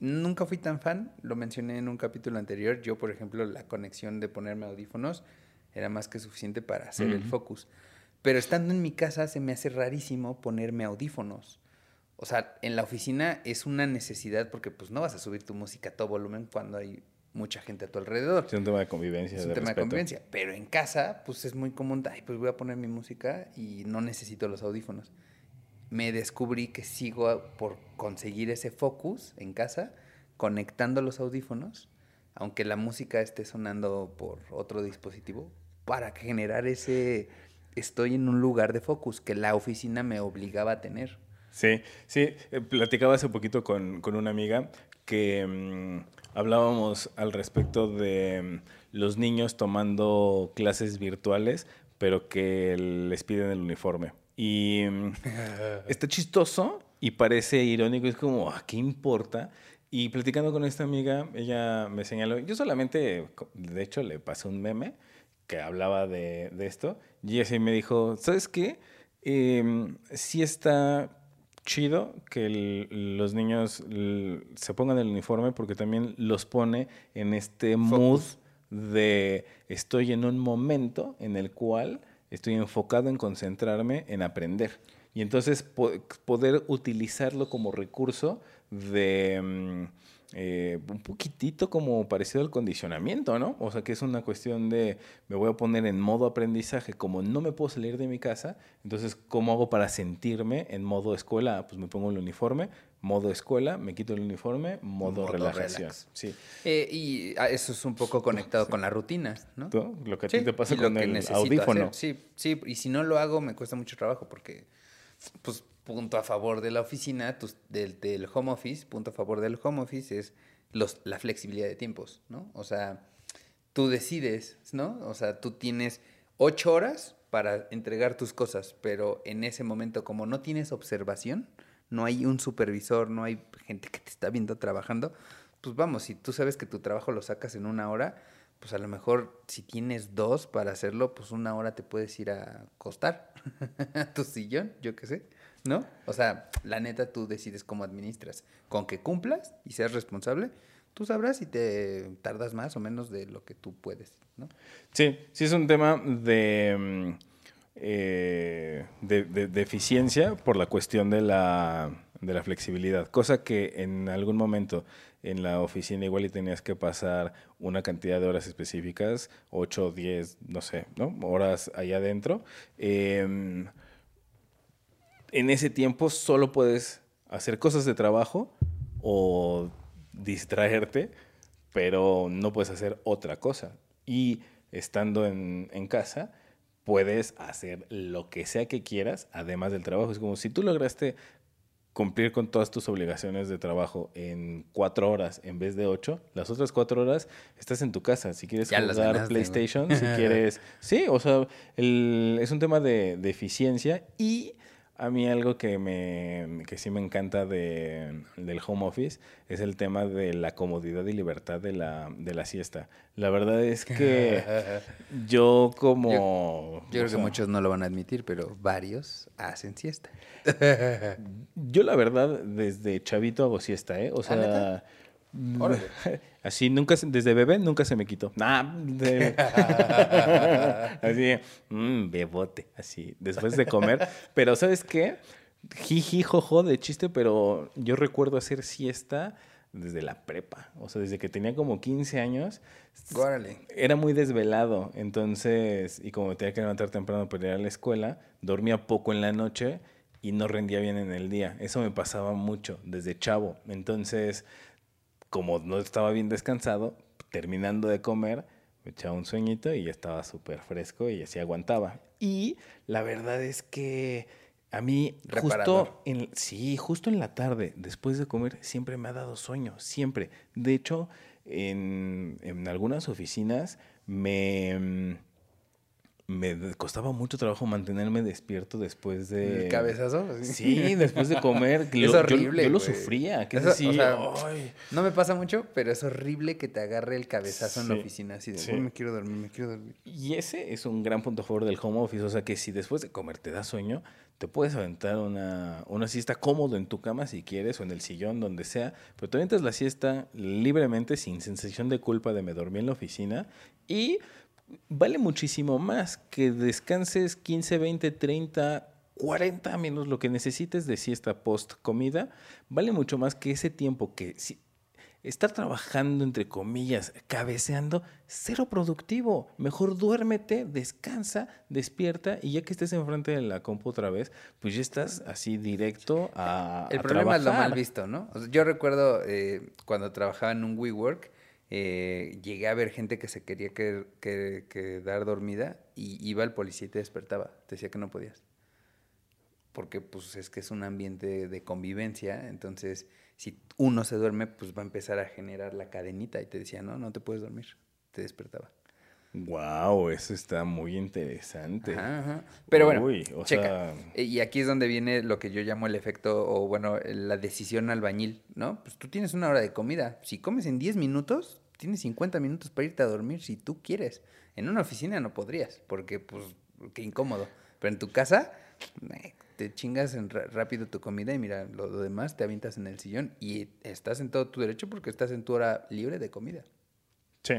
Nunca fui tan fan, lo mencioné en un capítulo anterior. Yo, por ejemplo, la conexión de ponerme audífonos era más que suficiente para hacer el focus. Pero estando en mi casa se me hace rarísimo ponerme audífonos. O sea, en la oficina es una necesidad porque pues no vas a subir tu música a todo volumen cuando hay mucha gente a tu alrededor. Es un tema de convivencia. Es un tema de convivencia. Pero en casa, pues es muy común, ay, pues voy a poner mi música y no necesito los audífonos. Me descubrí que sigo por conseguir ese focus en casa, conectando los audífonos, aunque la música esté sonando por otro dispositivo, para generar ese estoy en un lugar de focus que la oficina me obligaba a tener. Sí, sí, eh, platicaba hace poquito con, con una amiga que mm, hablábamos al respecto de mm, los niños tomando clases virtuales, pero que les piden el uniforme. Y mm, está chistoso y parece irónico, es como, ¿a ah, qué importa? Y platicando con esta amiga, ella me señaló, yo solamente, de hecho, le pasé un meme que hablaba de, de esto, y ella me dijo, ¿sabes qué? Eh, sí está chido que los niños se pongan el uniforme porque también los pone en este mood de estoy en un momento en el cual estoy enfocado en concentrarme en aprender. Y entonces poder utilizarlo como recurso de... Mm, eh, un poquitito como parecido al condicionamiento, ¿no? O sea, que es una cuestión de me voy a poner en modo aprendizaje, como no me puedo salir de mi casa, entonces, ¿cómo hago para sentirme en modo escuela? Ah, pues me pongo el uniforme, modo escuela, me quito el uniforme, modo, relajación. Sí. Eh, y ah, eso es un poco conectado con la rutina, ¿no? Lo que a ti te pasa con el audífono. Sí, sí, y si no lo hago me cuesta mucho trabajo porque, pues, punto a favor de la oficina, del, del, home office, punto a favor del home office es los, la flexibilidad de tiempos, ¿no? O sea, tú decides, ¿no? O sea, tú tienes ocho horas para entregar tus cosas, pero en ese momento como no tienes observación, no hay un supervisor, no hay gente que te está viendo trabajando, pues vamos, si tú sabes que tu trabajo lo sacas en una hora, pues a lo mejor si tienes dos para hacerlo, pues una hora te puedes ir a acostar [LAUGHS] a tu sillón, yo qué sé. ¿No? O sea, la neta tú decides cómo administras. Con que cumplas y seas responsable, tú sabrás si te tardas más o menos de lo que tú puedes, ¿no? Sí, sí es un tema de, mm, eh, de, eficiencia por la cuestión de la, de la flexibilidad, cosa que en algún momento en la oficina igual y tenías que pasar una cantidad de horas específicas, 8, 10, no sé, ¿no? Horas allá adentro. Eh, en ese tiempo solo puedes hacer cosas de trabajo o distraerte, pero no puedes hacer otra cosa. Y estando en, casa, puedes hacer lo que sea que quieras, además del trabajo. Es como si tú lograste cumplir con todas tus obligaciones de trabajo en cuatro horas en vez de ocho, las otras cuatro horas estás en tu casa. Si quieres jugar PlayStation, [LAUGHS] si quieres... Sí, o sea, es un tema de, de eficiencia y a mí algo que, me, que sí me encanta de, del home office es el tema de la comodidad y libertad de la, de la siesta. La verdad es que [LAUGHS] yo como... Yo, creo que muchos no lo van a admitir, pero varios hacen siesta. [LAUGHS] yo la verdad desde chavito hago siesta, ¿eh? O sea... [LAUGHS] Así nunca, desde bebé nunca se me quitó. [LAUGHS] así, mmm, bebote, así, después de comer. Pero ¿sabes qué? Jiji, jojo, de chiste, pero yo recuerdo hacer siesta desde la prepa. O sea, desde que tenía como 15 años. Era muy desvelado. Entonces, y como tenía que levantar temprano para ir a la escuela, dormía poco en la noche y no rendía bien en el día. Eso me pasaba mucho desde chavo. Entonces, como no estaba bien descansado, terminando de comer, me echaba un sueñito y ya estaba súper fresco y así aguantaba. Y la verdad es que a mí justo en, sí, justo en la tarde, después de comer, siempre me ha dado sueño, siempre. De hecho, en, en algunas oficinas me mm, me costaba mucho trabajo mantenerme despierto después de... ¿El cabezazo? [LAUGHS] Sí, después de comer. es horrible. Yo, lo sufría. Que no me pasa mucho, pero es horrible que te agarre el cabezazo en la oficina así de, me quiero dormir, me quiero dormir. Y ese es un gran punto a favor del home office. O sea, que si después de comer te da sueño, te puedes aventar una, una siesta cómodo en tu cama si quieres o en el sillón, donde sea. Pero te aventas la siesta libremente, sin sensación de culpa de me dormí en la oficina y vale muchísimo más que descanses 15, 20, 30, 40 menos lo que necesites de siesta post comida, vale mucho más que ese tiempo que estar trabajando, entre comillas, cabeceando, cero productivo. Mejor duérmete, descansa, despierta y ya que estés enfrente de la compu otra vez, pues ya estás así directo a. El problema es lo mal visto, ¿no? yo recuerdo eh, cuando trabajaba en un WeWork, eh, llegué a ver gente que se quería quedar dormida y iba el policía y te despertaba. Te decía que no podías. Porque pues es que es un ambiente de convivencia, entonces si uno se duerme, pues va a empezar a generar la cadenita y te decía, no, no te puedes dormir, te despertaba. Wow, eso está muy interesante. Pero bueno, checa. Y aquí es donde viene lo que yo llamo el efecto, o bueno, la decisión albañil, ¿no? Pues tú tienes una hora de comida. Si comes en 10 minutos, tienes 50 minutos para irte a dormir si tú quieres. En una oficina no podrías, porque pues qué incómodo. Pero en tu casa, te chingas en rápido tu comida y mira, lo, demás te avientas en el sillón y estás en todo tu derecho porque estás en tu hora libre de comida. Sí.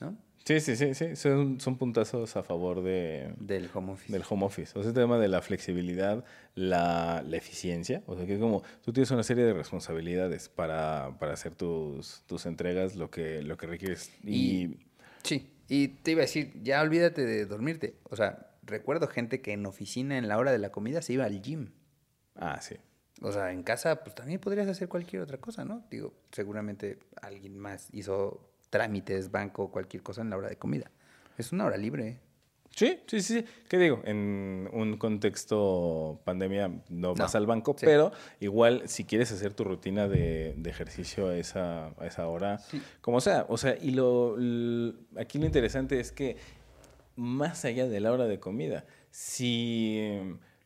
¿No? Sí, sí, sí, sí. Son, son puntazos a favor de... Del home office. Del home office. O sea, el tema de la flexibilidad, la, la, eficiencia. O sea, que como tú tienes una serie de responsabilidades para, para hacer tus, tus entregas, lo que, lo que requieres. Y... Sí. Y te iba a decir, ya olvídate de dormirte. O sea, recuerdo gente que en oficina, en la hora de la comida, se iba al gym. Ah, sí. O sea, en casa, pues también podrías hacer cualquier otra cosa, ¿no? Digo, seguramente alguien más hizo trámites, banco, cualquier cosa en la hora de comida. Es una hora libre. Sí, sí, sí. ¿Qué digo? En un contexto pandemia no vas al banco, pero igual si quieres hacer tu rutina de, ejercicio a esa, a esa hora, como sea. O sea, y lo, aquí lo interesante es que más allá de la hora de comida. Si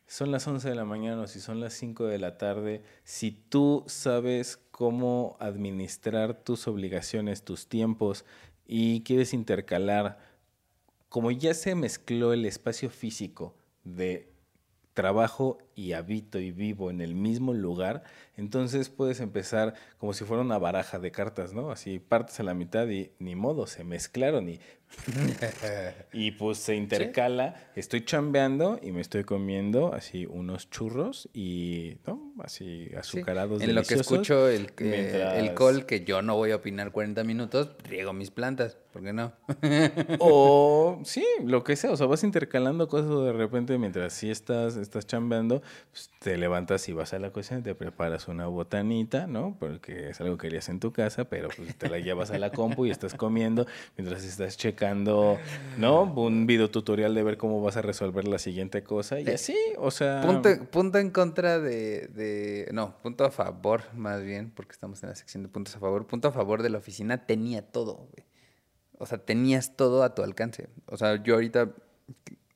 son las 11 de la mañana o si son las 5 de la tarde, si tú sabes cómo administrar tus obligaciones, tus tiempos y quieres intercalar, como ya se mezcló el espacio físico de trabajo y habito y vivo en el mismo lugar, entonces puedes empezar como si fuera una baraja de cartas, ¿no? Así partes a la mitad y ni modo, se mezclaron y [LAUGHS] y pues se intercala. Estoy chambeando y me estoy comiendo así unos churros y, ¿no? Así azucarados. En lo que escucho el, el col, que yo no voy a opinar 40 minutos, riego mis plantas. ¿Por qué no? o [LAUGHS] sí, lo que sea. O sea, vas intercalando cosas de repente mientras sí estás, estás chambeando, pues, te levantas y vas a la cocina te preparas una botanita, ¿no? Porque es algo que harías en tu casa, pero pues te la llevas a la compu y estás comiendo mientras estás checando ¿no? Un video tutorial de ver cómo vas a resolver la siguiente cosa y así, o sea... Punto, en contra de, No, punto a favor, más bien, porque estamos en la sección de puntos a favor. Punto a favor de la oficina tenía todo, O sea, tenías todo a tu alcance. O sea, yo ahorita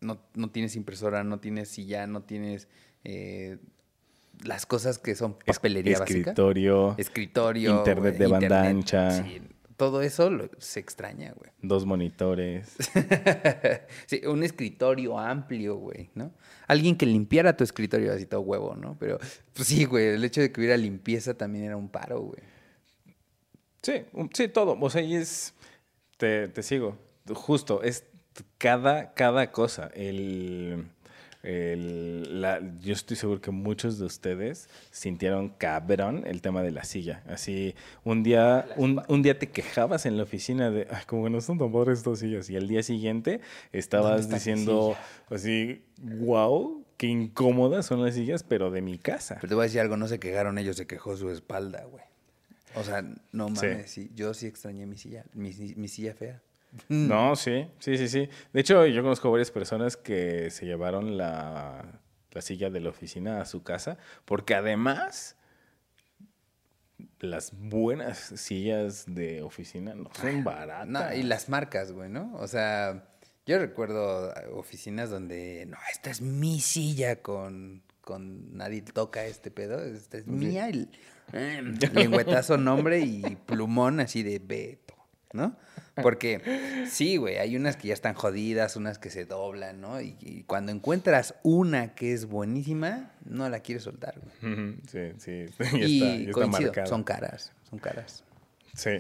no, tienes impresora, no tienes silla, no tienes... Eh, las cosas que son papelería escritorio, básica. Escritorio. Internet de banda ancha todo eso se extraña, güey. Dos monitores. [LAUGHS] sí, un escritorio amplio, güey, ¿no? Alguien que limpiara tu escritorio así todo huevo, ¿no? Pero, pues sí, güey, el hecho de que hubiera limpieza también era un paro, güey. Sí, sí, todo. O sea, y es. Te, te sigo. Justo, es cada, cada cosa. El el, la, yo estoy seguro que muchos de ustedes sintieron cabrón el tema de la silla. Así, un día, un, un día te quejabas en la oficina de, Ay, como que no son tan padres estas sillas. Y al día siguiente estabas diciendo así, wow, qué incómodas son las sillas, pero de mi casa. Pero te voy a decir algo, no se quejaron ellos, se quejó su espalda, güey. O sea, no mames, sí. yo sí extrañé mi silla, mi, mi silla fea. Mm. No, sí, sí, sí, sí. De hecho, yo conozco varias personas que se llevaron la, silla de la oficina a su casa, porque además las buenas sillas de oficina no son baratas. y las marcas, güey, ¿no? O sea, yo recuerdo oficinas donde, no, esta es mi silla con, con nadie toca este pedo, esta es mía, el, [LAUGHS] lengüetazo nombre y plumón así de Beto, ¿no? Porque sí, güey, hay unas que ya están jodidas, unas que se doblan, ¿no? Y, cuando encuentras una que es buenísima, no la quieres soltar, güey. Sí, sí. [LAUGHS] y está, son caras, son caras. Sí.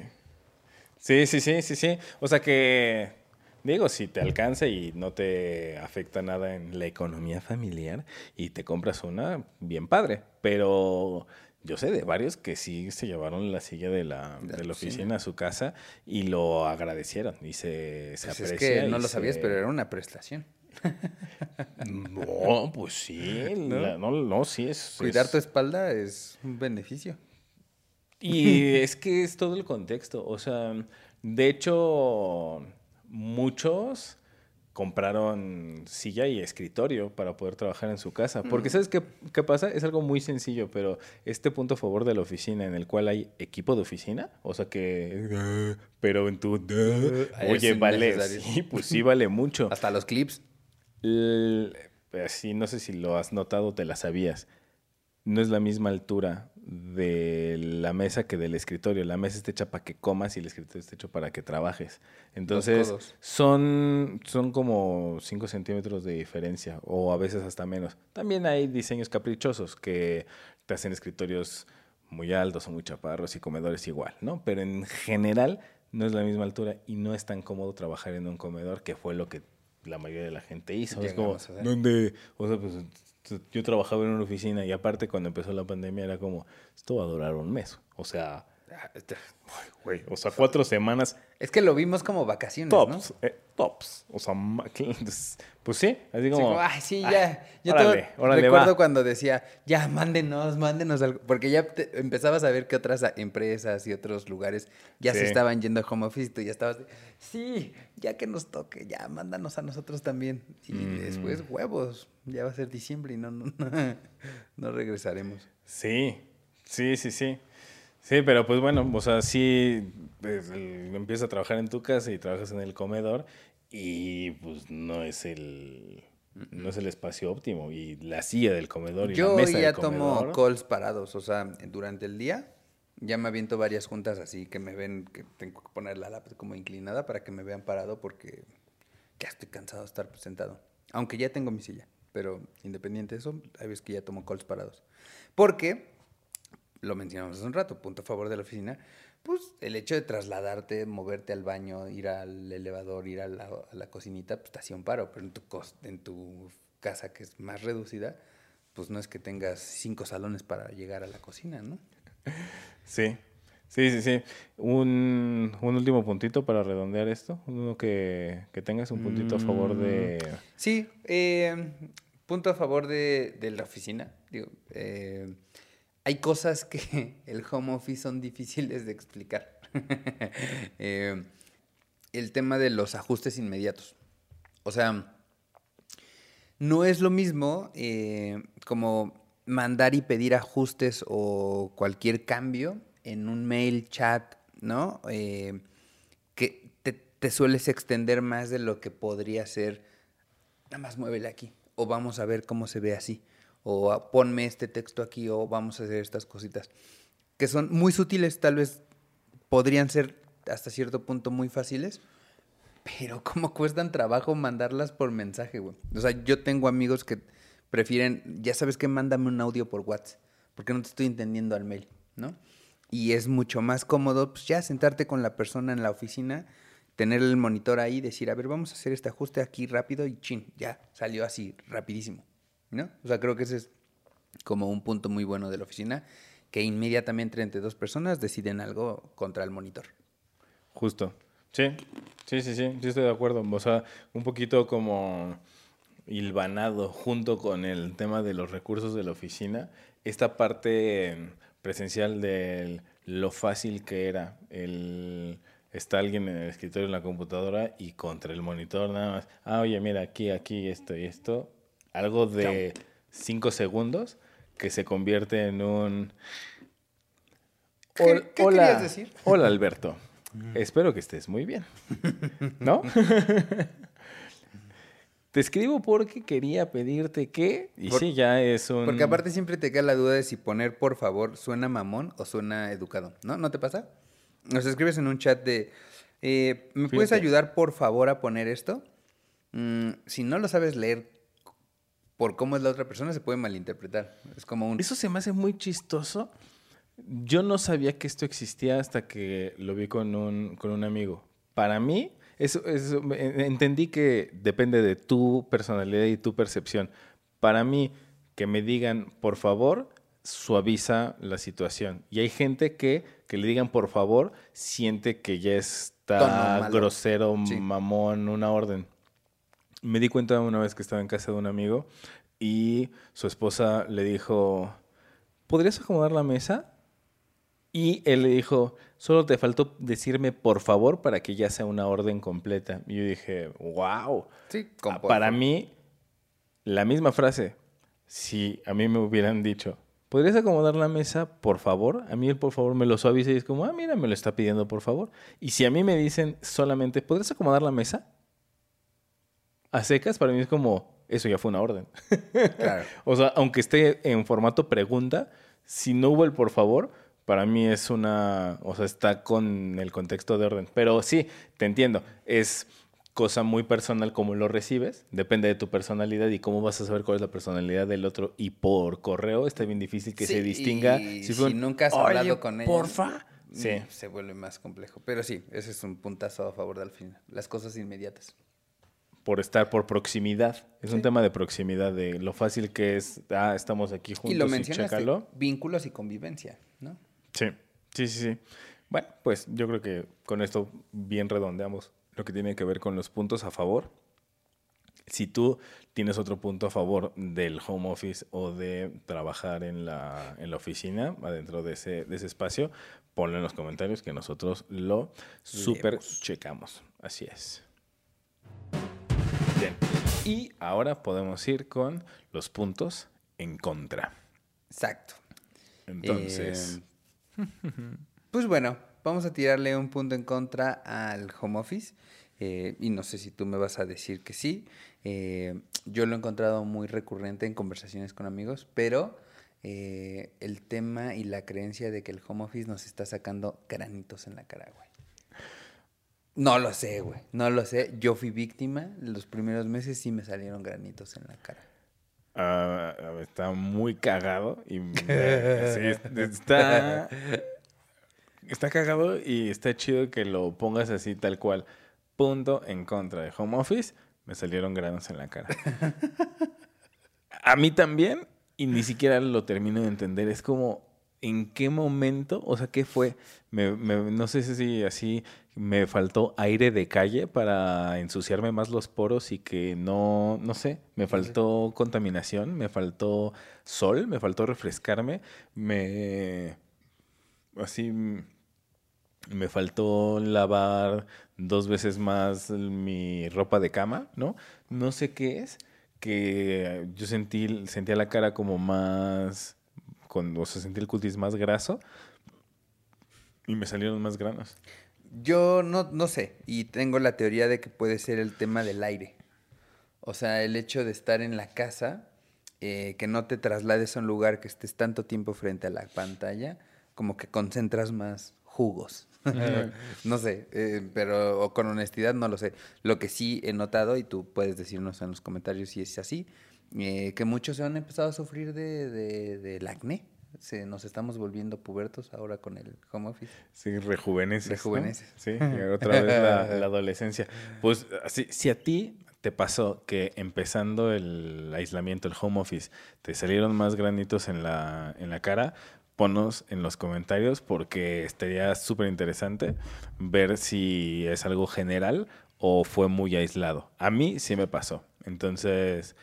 Sí, sí, sí, sí, sí. O sea que Digo, si te alcanza y no te afecta nada en la economía familiar y te compras una, bien padre. Pero yo sé de varios que sí se llevaron la silla de la, de la oficina a su casa y lo agradecieron y se, se Pues aprecia. es que no lo sabías, se- pero era una prestación. [LAUGHS] No, pues sí. la- No, no, sí es. Cuidar es- tu espalda es un beneficio. Y [LAUGHS] es que es todo el contexto. O sea, de hecho, muchos compraron silla y escritorio para poder trabajar en su casa. Porque ¿sabes qué, qué pasa? Es algo muy sencillo, pero este punto a favor de la oficina en el cual hay equipo de oficina, o sea que... Pero en tu... Es Oye, vale, sí, pues sí vale mucho. [LAUGHS] Hasta los clips. Así, no sé si lo has notado, te la sabías. No es la misma altura de la mesa que del escritorio. La mesa está hecha para que comas y el escritorio está hecho para que trabajes. Entonces, son, son como 5 centímetros de diferencia o a veces hasta menos. También hay diseños caprichosos que te hacen escritorios muy altos o muy chaparros y comedores igual, ¿no? Pero en general no es la misma altura y no es tan cómodo trabajar en un comedor que fue lo que la mayoría de la gente hizo. Es como. O sea, pues yo trabajaba en una oficina y aparte cuando empezó la pandemia era como, esto va a durar un mes. O sea, güey, o sea, cuatro semanas Es que lo vimos como vacaciones, ¿no? tops, eh, tops. O sea, ma- [LAUGHS] pues sí, así Sí, como, como, ay, sí, "Ay, ya. Yo órale, te- órale, recuerdo va". cuando decía, ya, mándenos, mándenos algo. Porque ya te- empezabas a ver que otras empresas y otros lugares ya se Sí. estaban yendo a home office y tú ya estabas, de, sí, ya que nos toque, ya, mándanos a nosotros también. Y Mm. después, huevos, ya va a ser diciembre y no, no, [LAUGHS] no regresaremos. Sí, sí, sí, sí. Sí, pero pues bueno, o sea, sí pues, el- empiezas a trabajar en tu casa y trabajas en el comedor y pues no es el no es el espacio óptimo y la silla del comedor y Yo la mesa ya del tomo comedor. calls parados, o sea, durante el día ya me aviento varias juntas así que me ven, que tengo que poner la lápiz como inclinada para que me vean parado porque ya estoy cansado de estar sentado. Aunque ya tengo mi silla, pero independiente de eso, hay veces que ya tomo calls parados. Porque, lo mencionamos hace un rato, punto a favor de la oficina, pues el hecho de trasladarte, moverte al baño, ir al elevador, ir a la, a la cocinita, pues te hacía un paro, pero en tu, cos- en tu casa que es más reducida, pues no es que tengas cinco salones para llegar a la cocina, ¿no? Sí, sí, sí, sí. Un, un último puntito para redondear esto. Uno que, que tengas un puntito a favor de... Sí, eh, punto a favor de, de la oficina. Digo, eh, hay cosas que [LAUGHS] el home office son difíciles de explicar. [LAUGHS] Eh, el tema de los ajustes inmediatos. O sea, no es lo mismo eh, como mandar y pedir ajustes o cualquier cambio en un mail, chat, ¿no? Eh, que te, te sueles extender más de lo que podría ser, nada más muévele aquí, o vamos a ver cómo se ve así, o ah, ponme este texto aquí, o vamos a hacer estas cositas, que son muy sutiles, tal vez podrían ser hasta cierto punto muy fáciles, pero cómo cuestan trabajo mandarlas por mensaje, güey. O sea, yo tengo amigos que prefieren, ya sabes que mándame un audio por WhatsApp, porque no te estoy entendiendo al mail, ¿no? Y es mucho más cómodo, pues ya sentarte con la persona en la oficina, tener el monitor ahí, decir, a ver, vamos a hacer este ajuste aquí rápido y chin, ya salió así, rapidísimo, ¿no? O sea, creo que ese es como un punto muy bueno de la oficina, que inmediatamente entre dos personas deciden algo contra el monitor. Justo. Sí, sí, sí, sí, estoy de acuerdo. O sea, un poquito como hilvanado junto con el tema de los recursos de la oficina, esta parte presencial de lo fácil que era el está alguien en el escritorio en la computadora y contra el monitor nada más. Ah, oye, mira, aquí, aquí, esto y esto. Algo de cinco segundos que se convierte en un... ¿Qué- Hol- qué hola, querías decir? [LAUGHS] Hola, Alberto. Espero que estés muy bien. ¿No? [LAUGHS] Te escribo porque quería pedirte que... Y Por- sí, ya es un... Porque aparte siempre te queda la duda de si poner por favor suena mamón o suena educado, ¿no? ¿No te pasa? Nos escribes en un chat de, eh, ¿me puedes ayudar por favor a poner esto? Mm, si no lo sabes leer por cómo es la otra persona, se puede malinterpretar. Es como un... Eso se me hace muy chistoso. Yo no sabía que esto existía hasta que lo vi con un, con un amigo. Para mí, Eso, eso, entendí que depende de tu personalidad y tu percepción. Para mí, que me digan, por favor, suaviza la situación. Y hay gente que, que le digan, por favor, siente que ya está grosero, mamón, una orden. Me di cuenta una vez que estaba en casa de un amigo y su esposa le dijo, ¿podrías acomodar la mesa? Y él le dijo, solo te faltó decirme por favor para que ya sea una orden completa. Y yo dije, wow. Sí, Para mí, la misma frase, si a mí me hubieran dicho, ¿podrías acomodar la mesa, por favor? A mí el por favor me lo suaviza y es como, ah, mira, me lo está pidiendo, por favor. Y si a mí me dicen solamente, ¿podrías acomodar la mesa? A secas, para mí es como, eso ya fue una orden. [LAUGHS] Claro. o sea, aunque esté en formato pregunta, si no hubo el por favor, para mí es una, o sea, está con el contexto de orden. Pero sí, te entiendo, es cosa muy personal cómo lo recibes, depende de tu personalidad y cómo vas a saber cuál es la personalidad del otro y por correo está bien difícil que se distinga. si, nunca has hablado con él. Porfa. Mm, sí. Se vuelve más complejo. Pero sí, ese es un puntazo a favor del final. Las cosas inmediatas. Por estar por proximidad. Es un tema de proximidad, de lo fácil que es, ah, estamos aquí juntos y, lo mencionas vínculos y convivencia, ¿no? Sí, sí, sí, sí. Bueno, pues yo creo que con esto bien redondeamos lo que tiene que ver con los puntos a favor. Si tú tienes otro punto a favor del home office o de trabajar en la, en la oficina, adentro de ese, de ese espacio, ponlo en los comentarios que nosotros lo super checamos. Así es. Y ahora podemos ir con los puntos en contra. Exacto. Entonces. Eh, pues bueno, vamos a tirarle un punto en contra al home office. Eh, y no sé si tú me vas a decir que sí. Eh, yo lo he encontrado muy recurrente en conversaciones con amigos, pero eh, el tema y la creencia de que el home office nos está sacando granitos en la cara, güey. No lo sé, güey. No lo sé. Yo fui víctima. Los primeros meses sí me salieron granitos en la cara. Ah, está muy cagado y [LAUGHS] está está cagado y está chido que lo pongas así tal cual. Punto en contra de home office, me salieron granos en la cara. [LAUGHS] A mí también, y ni siquiera lo termino de entender. Es como, ¿en qué momento? O sea, ¿qué fue? Me, no sé si así me faltó aire de calle para ensuciarme más los poros y que no, no sé, me faltó contaminación, me faltó sol, me faltó refrescarme, me... Así me faltó lavar dos veces más mi ropa de cama, ¿no? No sé qué es, que yo sentí, sentía la cara como más, con, o sea, sentí el cutis más graso y me salieron más granos. Yo no, no sé, y tengo la teoría de que puede ser el tema del aire. O sea, el hecho de estar en la casa, eh, que no te traslades a un lugar que estés tanto tiempo frente a la pantalla, como que concentras más jugos. [LAUGHS] no sé, eh, pero con honestidad no lo sé. Lo que sí he notado, y tú puedes decirnos en los comentarios si es así, eh, que muchos se han empezado a sufrir de, de, del acné. Se, nos estamos volviendo pubertos ahora con el home office. Sí, rejuveneces. Rejuveneces. Sí, [LAUGHS] otra vez la, [LAUGHS] adolescencia. Pues si, si a ti te pasó que empezando el aislamiento, el home office, te salieron más granitos en la, en la cara, ponos en los comentarios porque estaría súper interesante ver si es algo general o fue muy aislado. A mí sí me pasó. Entonces,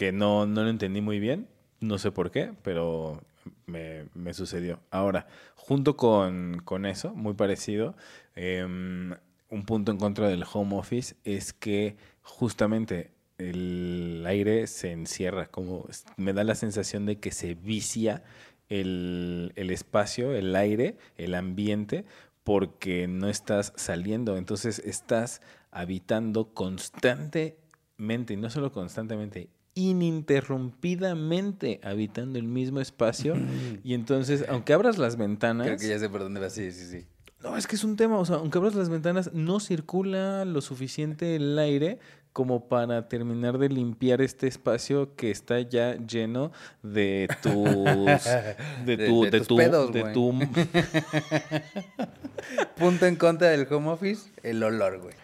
que no, no lo entendí muy bien, no sé por qué, pero me, sucedió. Ahora, junto con, eso, muy parecido, em, un punto en contra del home office es que justamente el aire se encierra, como me da la sensación de que se vicia el, espacio, el aire, el ambiente, porque no estás saliendo. Entonces estás habitando constantemente, y no solo constantemente, ininterrumpidamente habitando el mismo espacio. y entonces, aunque abras las ventanas. Creo que ya sé por dónde vas, sí, sí, sí. No, es que es un tema, o sea, aunque abras las ventanas, no circula lo suficiente el aire como para terminar de limpiar este espacio que está ya lleno de tus [LAUGHS] de tu de, tu de tu [LAUGHS] punto en contra del home office el olor güey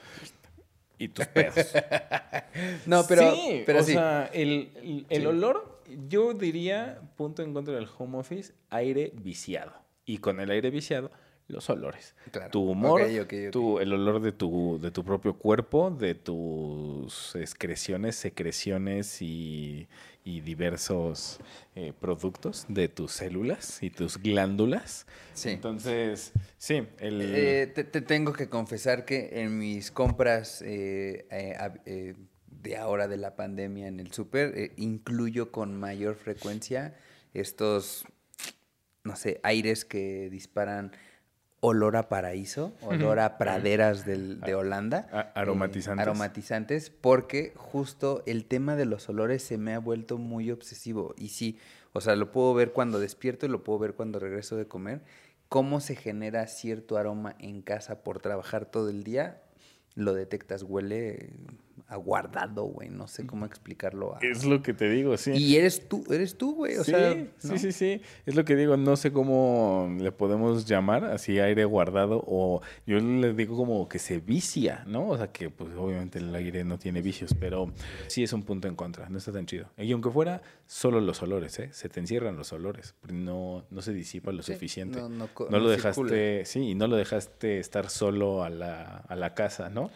y tus pedos. [LAUGHS] no, pero sí, pero o sí. sea, el, el- el olor, yo diría, punto en contra del home office, aire viciado. Y con el aire viciado, los olores. Claro. Tu humor, tu- el olor de tu, de tu propio cuerpo, de tus excreciones, secreciones y, y diversos eh, productos de tus células y tus glándulas. Sí. Entonces, sí, el... Eh, te, te tengo que confesar que en mis compras eh, de ahora de la pandemia en el súper, incluyo con mayor frecuencia estos, no sé, aires que disparan olor a paraíso, olor a praderas del- de Holanda. A- aromatizantes. aromatizantes, porque justo el tema de los olores se me ha vuelto muy obsesivo. Y sí, o sea, lo puedo ver cuando despierto y lo puedo ver cuando regreso de comer. Cómo se genera cierto aroma en casa por trabajar todo el día, lo detectas, huele aguardado, güey. No sé cómo explicarlo. a- es lo que te digo, sí. Y eres tú, eres tú, güey. O sí, sea, sí, ¿no? sí, sí. Es lo que digo, no sé cómo le podemos llamar, así aire guardado, o yo le digo como que se vicia, ¿no? O sea que pues obviamente el aire no tiene vicios, pero sí es un punto en contra, no está tan chido. Y aunque fuera solo los olores, ¿eh? Se te encierran los olores, no, no se disipa lo Sí, suficiente. no- no no lo dejaste, sí, y no lo dejaste estar solo a la, a la casa, ¿no?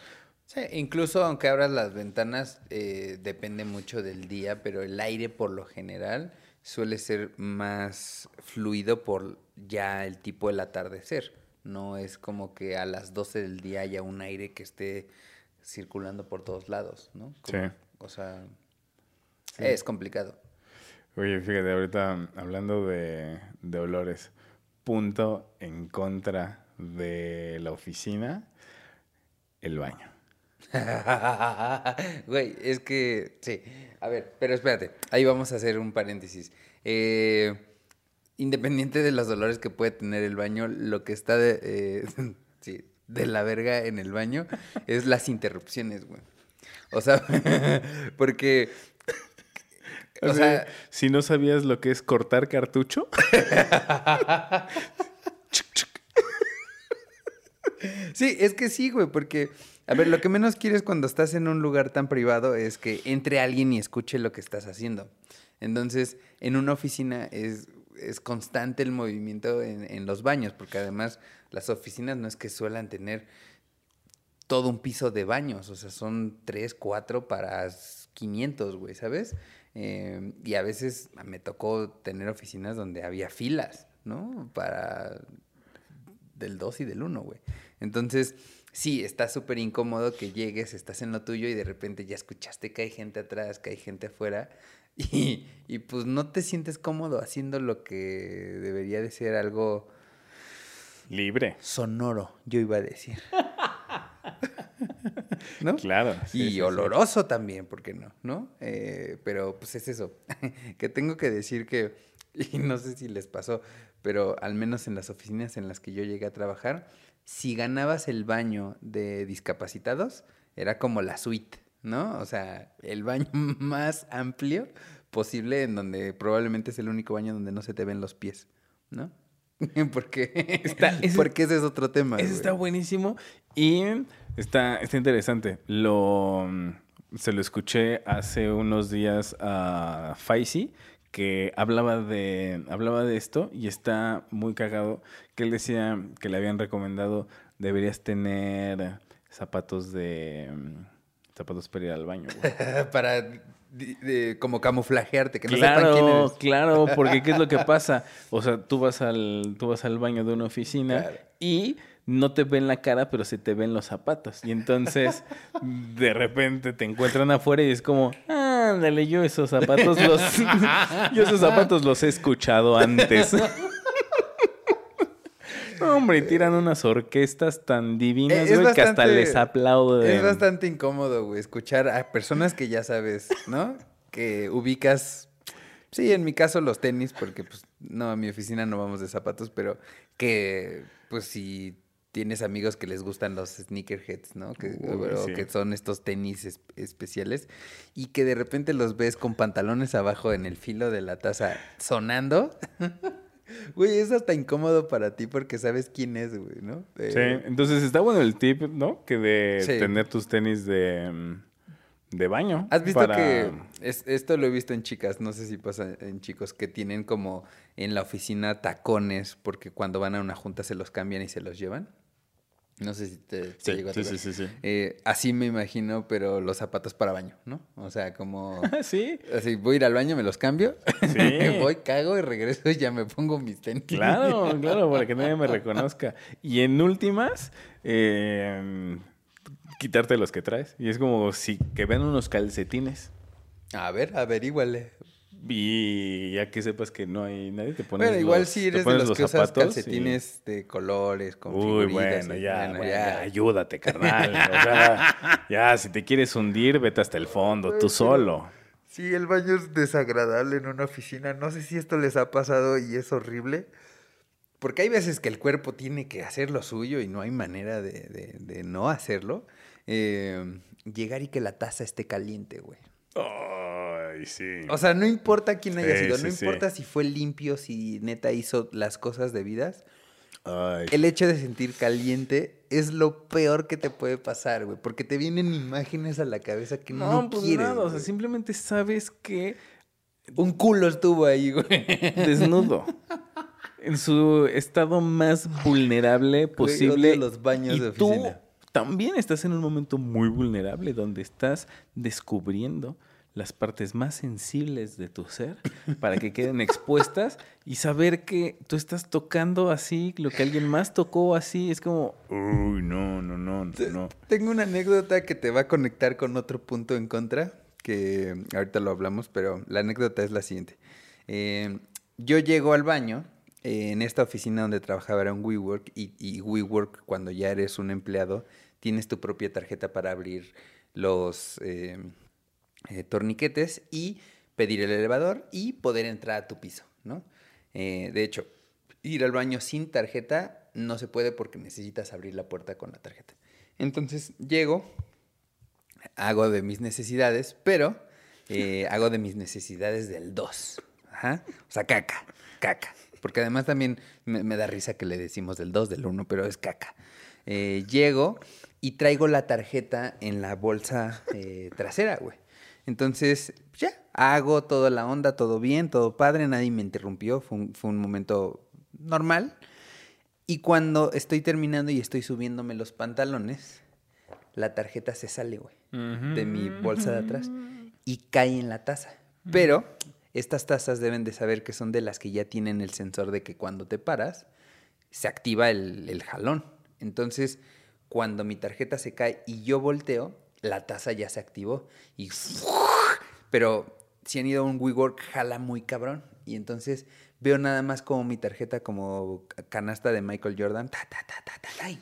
Sí, incluso aunque abras las ventanas, eh, depende mucho del día, pero el aire por lo general suele ser más fluido por ya el tipo del atardecer. No es como que a las 12 del día haya un aire que esté circulando por todos lados, ¿no? Como- Sí. O sea, es complicado. Oye, fíjate, ahorita hablando de, de olores, punto en contra de la oficina, el baño. [LAUGHS] Güey, es que, sí. A ver, pero espérate, ahí vamos a hacer un paréntesis. Eh, independiente de los dolores que puede tener el baño, lo que está de, eh, [LAUGHS] sí, de la verga en el baño es las interrupciones, güey. O sea, [LAUGHS] porque... O O sea, sea, si no sabías lo que es cortar cartucho, Sí, es que sí, güey, porque, a ver, lo que menos quieres cuando estás en un lugar tan privado es que entre alguien y escuche lo que estás haciendo. Entonces, en una oficina es, es constante el movimiento en, en los baños, porque además las oficinas no es que suelan tener todo un piso de baños, o sea, son tres, cuatro para 500, güey, ¿sabes? Eh, y a veces me tocó tener oficinas donde había filas, ¿no? Para del 2 y del 1, güey. Entonces, sí, está súper incómodo que llegues, estás en lo tuyo y de repente ya escuchaste que hay gente atrás, que hay gente afuera [LAUGHS] y, y pues no te sientes cómodo haciendo lo que debería de ser algo libre. sonoro, yo iba a decir. [LAUGHS] ¿No? Claro. sí, y sí, sí. oloroso también, ¿por qué no? ¿No? Eh, pero pues es eso. [LAUGHS] que tengo que decir que, y no sé si les pasó, pero al menos en las oficinas en las que yo llegué a trabajar, si ganabas el baño de discapacitados, era como la suite, ¿no? O sea, el baño [LAUGHS] más amplio posible en donde probablemente es el único baño donde no se te ven los pies, ¿no? [LAUGHS] porque, [LAUGHS] Está- ese- porque ese es otro tema. Eso güey. está buenísimo y está, está interesante. Lo, mm, se lo escuché hace unos días a Faisy que hablaba de, hablaba de esto y está muy cagado que él decía que le habían recomendado deberías tener zapatos de mm, zapatos para ir al baño. [LAUGHS] para de- como camuflajearte, que no sepan quién Claro, eres. claro, porque ¿qué es lo que [LAUGHS] pasa? O sea, tú vas al, tú vas al baño de una oficina Claro. y no te ven la cara, pero se te ven los zapatos. Y entonces, [LAUGHS] de repente te encuentran afuera y es como, ándale, yo esos zapatos los, [LAUGHS] yo esos zapatos los he escuchado antes. [LAUGHS] Hombre, y tiran unas orquestas tan divinas, Eh, güey, que hasta les aplauden. Es bastante incómodo, güey, escuchar a personas que ya sabes, ¿no? Que ubicas, sí, en mi caso los tenis, porque pues no, a mi oficina no vamos de zapatos, pero que pues si tienes amigos que les gustan los sneakerheads, ¿no? Que, Uy, o sí. que son estos tenis es- especiales y que de repente los ves con pantalones abajo en el filo de la taza sonando. [LAUGHS] Güey, es hasta incómodo para ti porque sabes quién es, güey, ¿no? Sí, entonces está bueno el tip, ¿no? Que de Sí. tener tus tenis de, mm, de baño. ¿Has visto para- que es- esto lo he visto en chicas, no sé si pasa en chicos, que tienen como en la oficina tacones porque cuando van a una junta se los cambian y se los llevan? No sé si te, te Sí, llegó a sí, sí, sí, sí. Eh, así me imagino, pero los zapatos para baño, ¿no? O sea, como... [LAUGHS] sí, Así, voy a ir al baño, me los cambio, [LAUGHS] Sí. voy, cago y regreso y ya me pongo mis tenis. claro, [LAUGHS] claro, para que nadie me reconozca. Y en últimas, eh, quitarte los que traes. Y es como si que vean unos calcetines. A ver, averíguale. Y ya que sepas que no hay nadie, te pones Bueno, igual los- si eres de los que usas y- calcetines de colores, con Uy, bueno, ya, bueno, bueno, ya. ya, ayúdate, carnal. O sea, [LAUGHS] ya, si te quieres hundir, vete hasta el fondo, tú solo. Sí, el baño es desagradable en una oficina. No sé si esto les ha pasado y es horrible. Porque hay veces que el cuerpo tiene que hacer lo suyo y no hay manera de, de- de no hacerlo. Eh, llegar y que la taza esté caliente, güey. Ay, sí. O sea, no importa quién haya Sí, sido, sí, no sí. importa si fue limpio, si neta hizo las cosas debidas. Ay, El hecho de sentir caliente es lo peor que te puede pasar, güey. Porque te vienen imágenes a la cabeza que no, no, pues quieres. nada, o sea, simplemente sabes que Un culo estuvo ahí, güey. desnudo, en su estado más vulnerable posible. los baños y de tú oficina. también estás en un momento muy vulnerable donde estás descubriendo las partes más sensibles de tu ser para que queden expuestas y saber que tú estás tocando así lo que alguien más tocó así es como uy no no no no no Tengo una anécdota que te va a conectar con otro punto en contra, que ahorita lo hablamos, pero la anécdota es la siguiente. Eh, yo llego al baño, eh, en esta oficina donde trabajaba era un WeWork, y, y WeWork, cuando ya eres un empleado, tienes tu propia tarjeta para abrir los eh, eh, torniquetes y pedir el elevador y poder entrar a tu piso, ¿no? Eh, de hecho, ir al baño sin tarjeta no se puede porque necesitas abrir la puerta con la tarjeta. Entonces llego, hago de mis necesidades, pero eh, [LAUGHS] hago de mis necesidades del 2. Ajá. O sea, caca, caca. Porque además también me, me da risa que le decimos del 2, del 1, pero es caca. Eh, llego y traigo la tarjeta en la bolsa eh, trasera, güey. Entonces, ya, hago toda la onda, todo bien, todo padre, nadie me interrumpió, fue un, fue un momento normal. Y cuando estoy terminando y estoy subiéndome los pantalones, la tarjeta se sale, güey, de mi bolsa de atrás y cae en la taza. Pero estas tazas deben de saber que son de las que ya tienen el sensor de que cuando te paras, se activa el, el jalón. Entonces, cuando mi tarjeta se cae y yo volteo, la taza ya se activó y... Pero si han ido a un WeWork, jala muy cabrón. Y entonces veo nada más como mi tarjeta como canasta de Michael Jordan, ta, ta, ta, y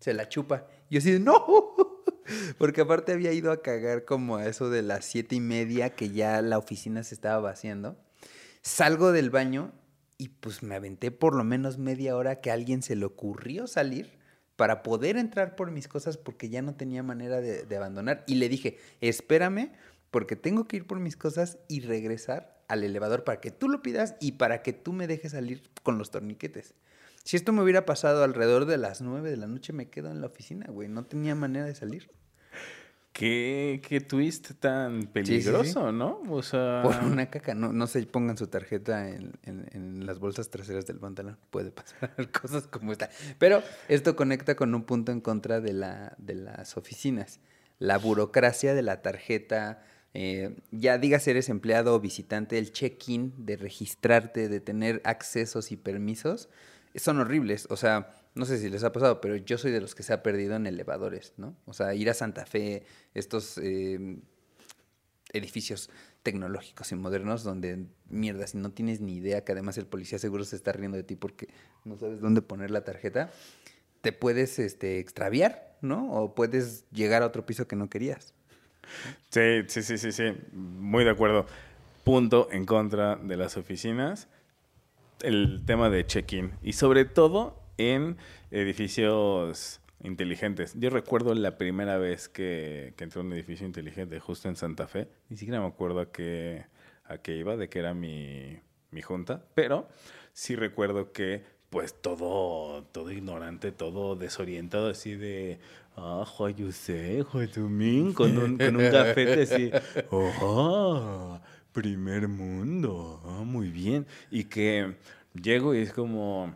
se la chupa. Yo así no, [LAUGHS] porque aparte había ido a cagar como a eso de las siete y media, que ya la oficina se estaba vaciando. Salgo del baño y pues me aventé por lo menos media hora que a alguien se le ocurrió salir para poder entrar por mis cosas porque ya no tenía manera de, abandonar. Y le dije, espérame porque tengo que ir por mis cosas y regresar al elevador para que tú lo pidas y para que tú me dejes salir con los torniquetes. Si esto me hubiera pasado alrededor de las 9 de la noche, me quedo en la oficina, güey. No tenía manera de salir. Qué, qué twist tan sí, sí. peligroso no o sea Por una caca. No, no se pongan su tarjeta en, en- en las bolsas traseras del pantalón. Puede pasar [LAUGHS] cosas como esta. Pero esto conecta con un punto en contra de, la, de las oficinas. La burocracia de la tarjeta. eh, ya digas eres empleado o visitante, el check-in de registrarte, de tener accesos y permisos, son horribles. O sea, no sé si les ha pasado, pero yo soy de los que se ha perdido en elevadores, ¿no? O sea, ir a Santa Fe, estos eh, edificios tecnológicos y modernos donde, mierda, si no tienes ni idea, que además el policía seguro se está riendo de ti porque no sabes dónde poner la tarjeta, te puedes este, extraviar, ¿no? O puedes llegar a otro piso que no querías. Sí, sí, sí, sí, sí. Muy de acuerdo. Punto en contra de las oficinas. El tema de check-in. Y sobre todo en edificios inteligentes. Yo recuerdo la primera vez que, que entré a un edificio inteligente justo en Santa Fe. Ni siquiera me acuerdo a qué, a qué iba, de qué era mi, mi junta. Pero sí recuerdo que pues todo, todo ignorante, todo desorientado, así de, ah, how you mean, con con un gafete así, oh, primer mundo, ah, muy bien. Y que llego y es como,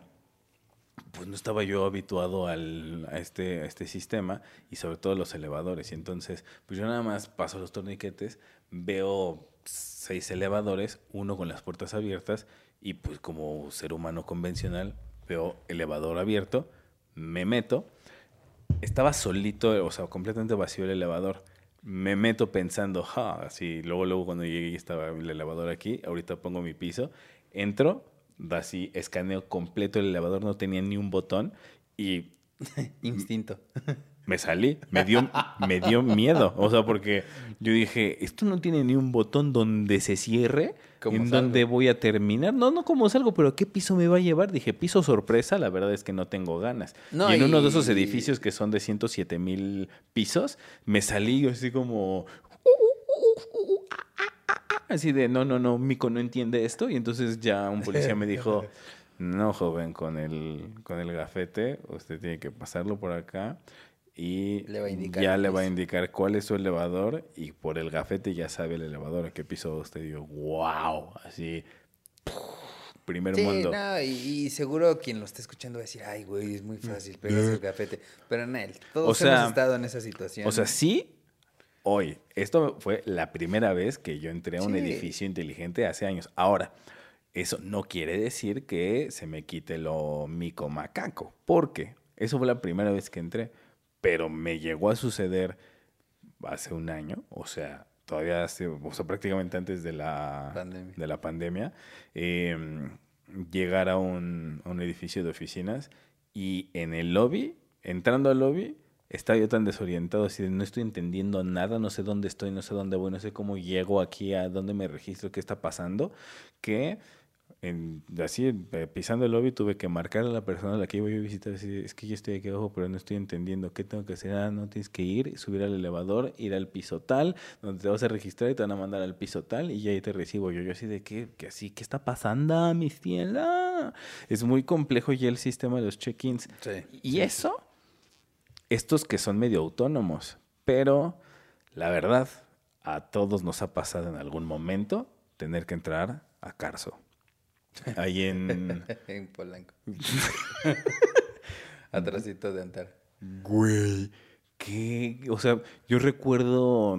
pues no estaba yo habituado al, a, este, este sistema y sobre todo los elevadores. Y entonces, pues yo nada más paso los torniquetes, veo seis elevadores, uno con las puertas abiertas y pues como ser humano convencional veo elevador abierto, me meto, estaba solito, o sea, completamente vacío el elevador. Me meto pensando, ja, así, luego, luego cuando llegué estaba el elevador aquí, ahorita pongo mi piso, entro, así, escaneo completo el elevador, no tenía ni un botón y... [LAUGHS] Instinto. Me salí, me dio, me dio miedo, o sea, porque yo dije, esto no tiene ni un botón donde se cierre, en donde voy a terminar. No, no como salgo, pero ¿qué piso me va a llevar? Dije, piso sorpresa, la verdad es que no tengo ganas. y en uno de esos edificios que son de 107 mil pisos, me salí así como... Así de, no, no, no, Mico no entiende esto. Y entonces ya un [LAUGHS] policía me dijo, no, joven, con el, con el gafete, usted tiene que pasarlo por acá y ya le va a indicar cuál es su elevador y por el gafete ya sabe el elevador a qué piso usted. digo, wow, así, primer mundo. y, seguro quien lo está escuchando va a decir, ay, güey, es muy fácil pegarse el gafete. Pero en él, todos hemos estado en esa situación. O sea, sí, hoy. Esto fue la primera vez que yo entré a un edificio inteligente hace años. Ahora, eso no quiere decir que se me quite lo mico macaco, porque eso fue la primera vez que entré pero me llegó a suceder hace un año, o sea, todavía hace, o sea, prácticamente antes de la pandemia, de la pandemia em, llegar a un, edificio de oficinas y en el lobby, entrando al lobby, estaba yo tan desorientado, así de no estoy entendiendo nada, no sé dónde estoy, no sé dónde voy, no sé cómo llego aquí, a dónde me registro, qué está pasando, que en, así eh, pisando el lobby tuve que marcar a la persona a la que iba a visitar, es que yo estoy aquí abajo pero no estoy entendiendo qué tengo que hacer, ah, no tienes que ir, subir al elevador, ir al piso tal, donde te vas a registrar y te van a mandar al piso tal y ya ahí te recibo yo, yo así de qué, que así, ¿qué está pasando, mi fiela? Es muy complejo ya el sistema de los check-ins. y eso, estos que son medio autónomos, pero la verdad, a todos nos ha pasado en algún momento tener que entrar a Carso. [LAUGHS] Ahí en... [LAUGHS] en Polanco. [LAUGHS] Atrásito de Antar. Güey, ¿qué? O sea, yo recuerdo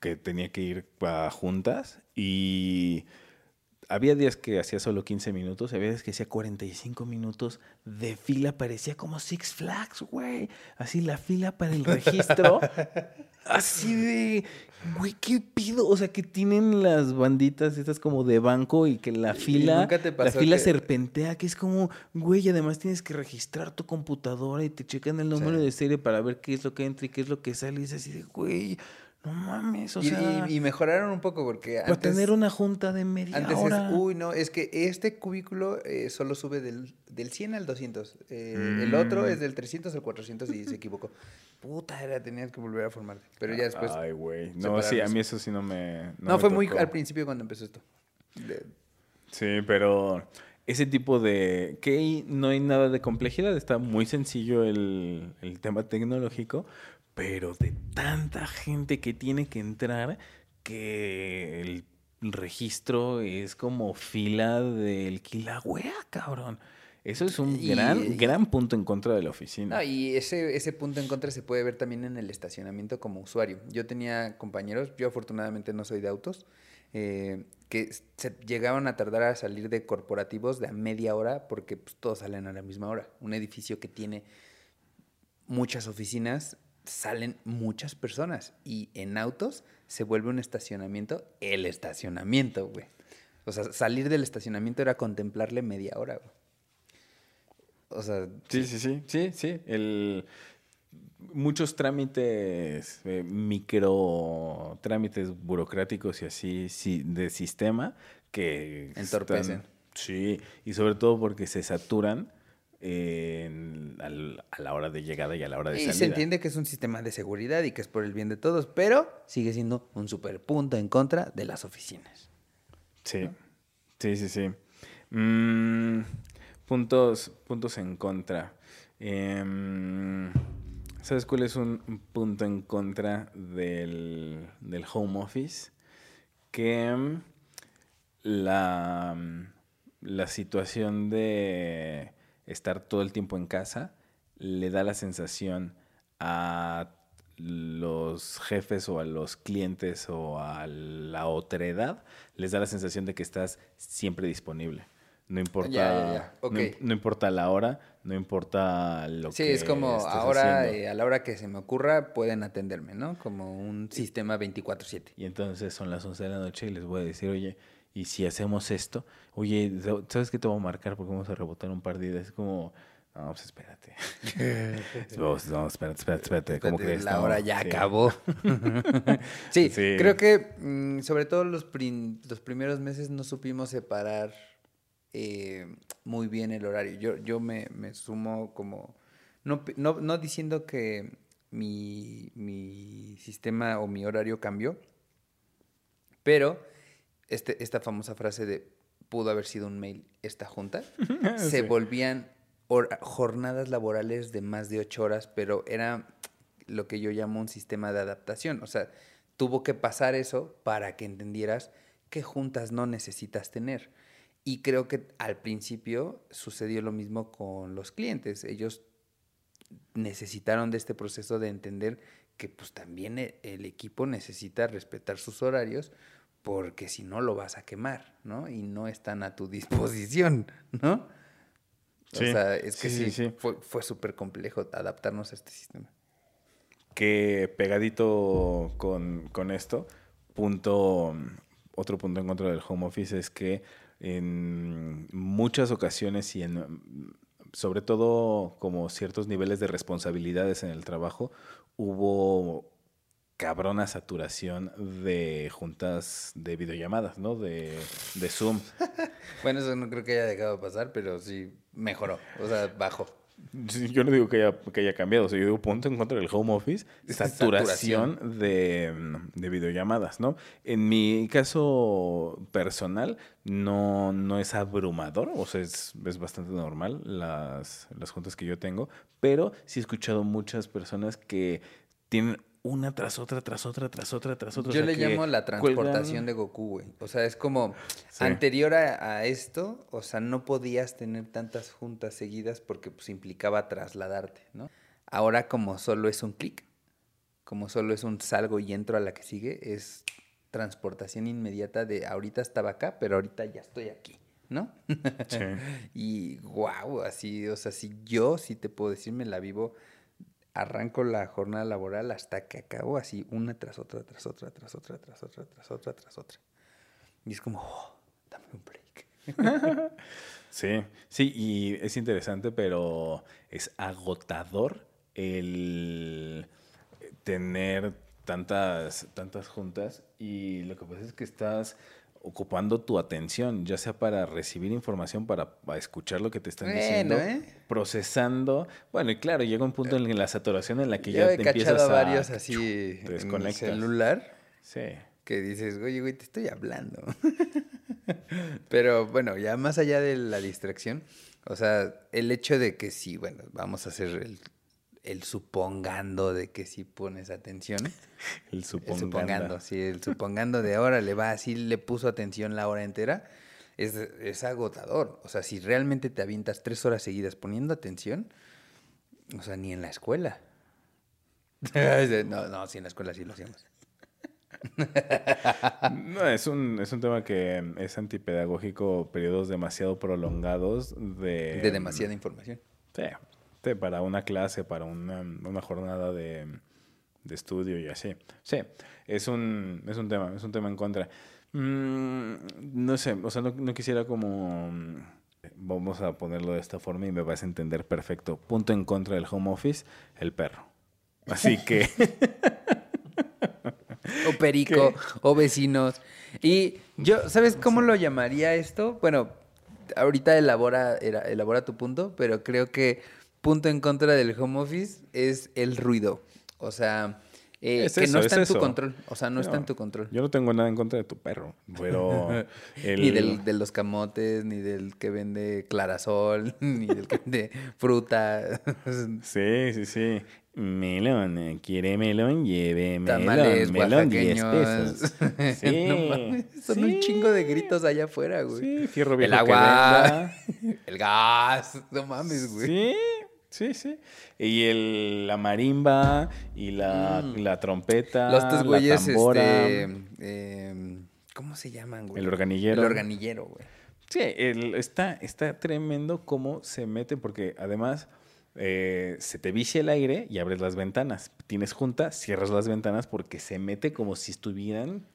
que tenía que ir a juntas y había días que hacía solo 15 minutos, había días que hacía 45 minutos de fila, parecía como Six Flags, güey. Así la fila para el registro. [LAUGHS] así de, güey, ¿qué pido? O sea, que tienen las banditas estas como de banco y que la fila, la fila serpentea, que es como, güey, además tienes que registrar tu computadora y te checan el número de serie para ver qué es lo que entra y qué es lo que sale. Y es así de, güey, no mames, o sea... Y, mejoraron un poco porque antes... tener una junta de media antes Es, uy, no, es que este cubículo eh, solo sube del, del 100 al 200. Eh, el otro es mm. del 300 al 400 y se equivocó. Puta, era, tenías que volver a formarte. Pero ya después... Ay, güey. No, sí, a mí eso sí no me... No, fue muy al principio cuando empezó esto. Sí, pero ese tipo de... que no hay nada de complejidad, está muy sencillo el, el tema tecnológico, pero de tanta gente que tiene que entrar que el registro es como fila del Kilauea, cabrón. Eso es un gran, gran punto en contra de la oficina. y ese, ese punto en contra se puede ver también en el estacionamiento como usuario. Yo tenía compañeros, yo afortunadamente no soy de autos, eh, que se llegaban a tardar a salir de corporativos de a media hora porque pues, todos salen a la misma hora. Un edificio que tiene muchas oficinas salen muchas personas y en autos se vuelve un estacionamiento el estacionamiento, güey. O sea, salir del estacionamiento era contemplarle media hora, güey. O sea... Sí, sí, sí, sí, sí. El... Muchos trámites, eh, micro trámites burocráticos y así sí, de sistema que... Entorpecen. sí, y sobre todo porque se saturan a la hora de llegada y a la hora de salida. Y se entiende que es un sistema de seguridad y que es por el bien de todos, pero sigue siendo un super punto en contra de las oficinas. Sí, sí, sí, sí. Mm, Puntos, puntos en contra. Em, ¿Sabes cuál es un punto en contra del, del home office? Que em, la, la situación de estar todo el tiempo en casa le da la sensación a los jefes o a los clientes o a la otra edad, les da la sensación de que estás siempre disponible. No importa, No, importa la hora, no importa lo que Sí, es como ahora, eh, a la hora que se me ocurra, pueden atenderme, ¿no? Como un sistema 24-7. Y entonces son las 11 de la noche y les voy a decir, oye, y si hacemos esto, oye, ¿sabes qué te voy a marcar? Porque vamos a rebotar un par de ideas. Es como, no, pues espérate. [LAUGHS] no, espérate, espérate, espérate. ¿Cómo crees? La hora ya acabó. [LAUGHS] sí, creo que mm, sobre todo los, los primeros meses no supimos separar eh, muy bien el horario. Yo, yo me, me sumo como, no, no, no diciendo que mi, mi, sistema o mi horario cambió, pero este, esta famosa frase de pudo haber sido un mail esta junta, [LAUGHS] se volvían jornadas laborales de más de ocho horas, pero era lo que yo llamo un sistema de adaptación. O sea, tuvo que pasar eso para que entendieras qué juntas no necesitas tener. Y creo que al principio sucedió lo mismo con los clientes. Ellos necesitaron de este proceso de entender que pues también e, el equipo necesita respetar sus horarios porque si no lo vas a quemar, ¿no? Y no están a tu disposición, ¿no? o sea, es que sí, fue, fue súper complejo adaptarnos a este sistema. Que pegadito con, con esto, punto, otro punto en contra del home office es que en muchas ocasiones y en sobre todo como ciertos niveles de responsabilidades en el trabajo, hubo cabrona saturación de juntas de videollamadas, ¿no? De, de Zoom. [LAUGHS] bueno, eso no creo que haya dejado de pasar, pero sí mejoró, o sea, bajó. Yo no digo que haya, que haya cambiado, o sea, yo digo punto en contra del home office, saturación, De, de, videollamadas, ¿no? En mi caso personal, no, no es abrumador, o sea, es, es bastante normal las, las juntas que yo tengo, pero sí he escuchado muchas personas que tienen una tras otra, tras otra, tras otra, tras otra. Yo le llamo la transportación de Goku, güey. O sea, es como anterior a, esto, o sea, no podías tener tantas juntas seguidas porque pues implicaba trasladarte, ¿no? Ahora como solo es un clic, como solo es un salgo y entro a la que sigue, es transportación inmediata de ahorita estaba acá, pero ahorita ya estoy aquí, ¿no? Sí. [LAUGHS] y wow, así, o sea, si yo sí te puedo decir, me la vivo arranco la jornada laboral hasta que acabo así una tras otra, tras otra, tras otra, tras otra, tras otra, tras otra. Y es como, oh, dame un break. [LAUGHS] sí, sí, y es interesante, pero es agotador el tener tantas, tantas juntas y lo que pasa es que estás ocupando tu atención, ya sea para recibir información, para, escuchar lo que te están diciendo, ¿eh? procesando. Bueno, y claro, llega un punto en la saturación en la que ya te empiezas a varios así en el celular. Sí. Que dices, "Oye, güey, te estoy hablando." [LAUGHS] Pero bueno, ya más allá de la distracción, o sea, el hecho de que sí, bueno, vamos a hacer el el supongando de que si pones atención. [LAUGHS] el supongando. sí, el supongando de ahora le va así, le puso atención la hora entera. Es, es, agotador. O sea, si realmente te avientas tres horas seguidas poniendo atención, o sea, ni en la escuela. [LAUGHS] no, no, sí en la escuela sí lo hacíamos. [LAUGHS] no, es un, es un tema que es antipedagógico, periodos demasiado prolongados de... De demasiada información. Sí, para una clase, para una, una jornada de, de, estudio y así. Sí, es un, es un tema, es un tema en contra. Mm, no sé, o sea, no, no, quisiera como... Vamos a ponerlo de esta forma y me vas a entender perfecto. Punto en contra del home office, el perro. Así que... [LAUGHS] o perico, o vecinos. Y yo, ¿sabes cómo lo llamaría esto? Bueno, ahorita elabora, elabora tu punto, pero creo que punto en contra del home office es el ruido. O sea, eh, Es que eso, no es está en tu eso. control. O sea, no, está en tu control. Yo no tengo nada en contra de tu perro, pero... [LAUGHS] el- Ni del, de los camotes, ni del que vende clarasol, [LAUGHS] ni del que vende fruta. [LAUGHS] Sí, sí, sí. Melón, quiere melón, lleve melón. Tamales melón, 10 oaxaqueños. pesos. Sí, No mames, son sí. un chingo de gritos allá afuera, güey. Sí, fierro El viejo que agua, venda. el gas, no mames, güey. Sí, sí, sí. Y el, la marimba y la, la trompeta, Mm. Los tres la güeyes, tambora, este, em, ¿cómo se llaman, güey? el organillero. El organillero, güey. Sí, el- está, está tremendo cómo se mete, porque además eh, se te vicia el aire y abres las ventanas. Tienes junta, cierras las ventanas porque se mete como si estuvieran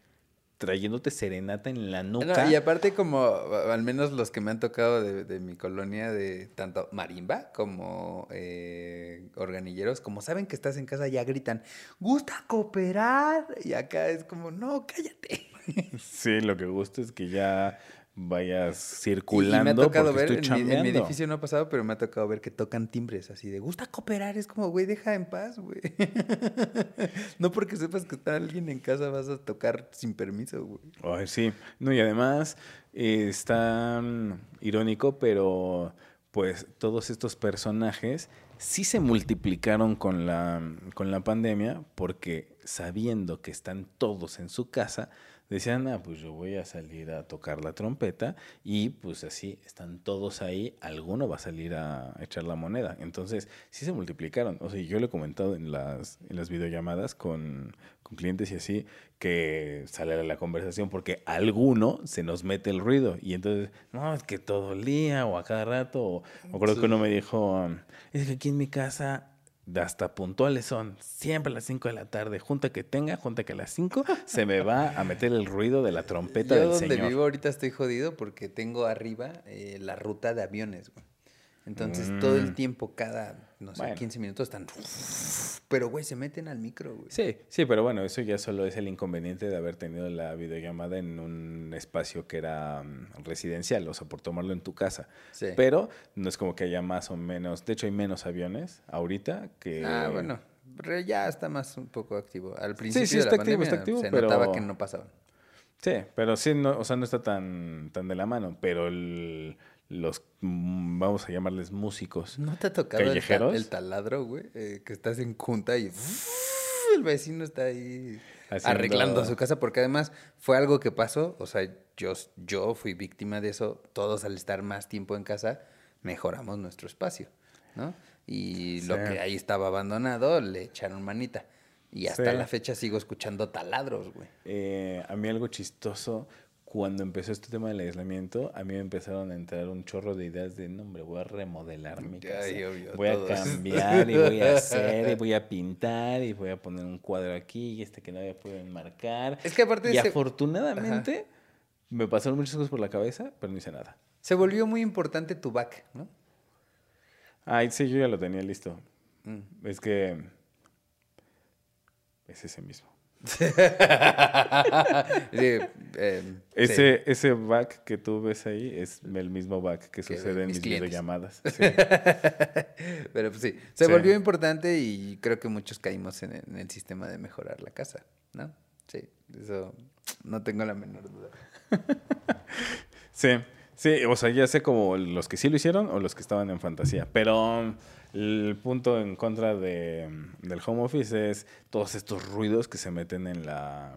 trayéndote serenata en la nuca. No, y aparte como, al menos los que me han tocado de, de mi colonia, de tanto marimba como eh, organilleros, como saben que estás en casa, ya gritan, ¿gusta cooperar? Y acá es como, no, cállate. [LAUGHS] Sí, lo que gusta es que ya vayas circulando y me ha tocado ver, en mi, en mi edificio no ha pasado, pero me ha tocado ver que tocan timbres así de, ¿gusta cooperar? Es como, güey, deja en paz, güey. [LAUGHS] no porque sepas que está alguien en casa vas a tocar sin permiso, güey. Ay, sí. No, y además eh, está mm, irónico, pero pues todos estos personajes sí se multiplicaron con la, con la pandemia porque sabiendo que están todos en su casa, decían, ah, pues yo voy a salir a tocar la trompeta y pues así están todos ahí, alguno va a salir a echar la moneda. Entonces, sí se multiplicaron. O sea, yo lo he comentado en las, en las videollamadas con, con clientes y así, que sale la conversación porque a alguno se nos mete el ruido y entonces, no, es que todo el día o a cada rato, o me acuerdo que uno me dijo, es que aquí en mi casa hasta puntuales son, siempre a las 5 de la tarde, junta que tenga, junta que a las 5 se me va a meter el ruido de la trompeta Yo del donde señor. vivo ahorita estoy jodido porque tengo arriba eh, la ruta de aviones, güey. Entonces todo el Mm. tiempo, cada, no sé, Bueno. 15 minutos están... Pero, güey, se meten al micro, güey. Sí, sí, pero bueno, eso ya solo es el inconveniente de haber tenido la videollamada en un espacio que era mm, residencial, o sea, por tomarlo en tu casa. Sí. Pero no es como que haya más o menos, de hecho hay menos aviones ahorita que... Ah, bueno. Ya está más un poco activo. Al principio sí, de está la activo, pandemia está activo, se pero- notaba que no pasaban. Sí, pero sí, no, o sea, no está tan, tan de la mano, pero el- los, mm, vamos a llamarles músicos. ¿No te ha tocado el, ta- ¿Callejeros? el taladro, güey? Eh, que estás en junta y [LAUGHS] el vecino está ahí Haciendo- arreglando su casa, porque además fue algo que pasó, o sea, yo, yo fui víctima de eso, todos al estar más tiempo en casa, mejoramos nuestro espacio, ¿no? Y lo que ahí estaba abandonado, le echaron manita. Y hasta Sí. la fecha sigo escuchando taladros, güey. Eh, a mí algo chistoso, cuando empezó este tema del aislamiento, a mí me empezaron a entrar un chorro de ideas de, no, hombre, voy a remodelar mi casa. Ay, obvio, voy a cambiar y voy a hacer y [LAUGHS] voy a pintar y voy a poner un cuadro aquí y este que no había podido enmarcar. Es que aparte Y se- afortunadamente me pasaron muchas cosas por la cabeza, pero no hice nada. Se volvió muy importante tu back, ¿no? Ay, sí, yo ya lo tenía listo. Mm. Es que es ese mismo. Sí, em, sí. Ese, ese back que tú ves ahí es el mismo back que Que sucede en mis videollamadas. [LAUGHS] Sí. Pero pues sí, se volvió importante y creo que muchos caímos en el, en el sistema de mejorar la casa, ¿no? Sí, eso no tengo la menor duda. [LAUGHS] Sí, sí, o sea, ya sé como los que sí lo hicieron o los que estaban en fantasía, pero el punto en contra de, del home office es todos estos ruidos que se meten en la,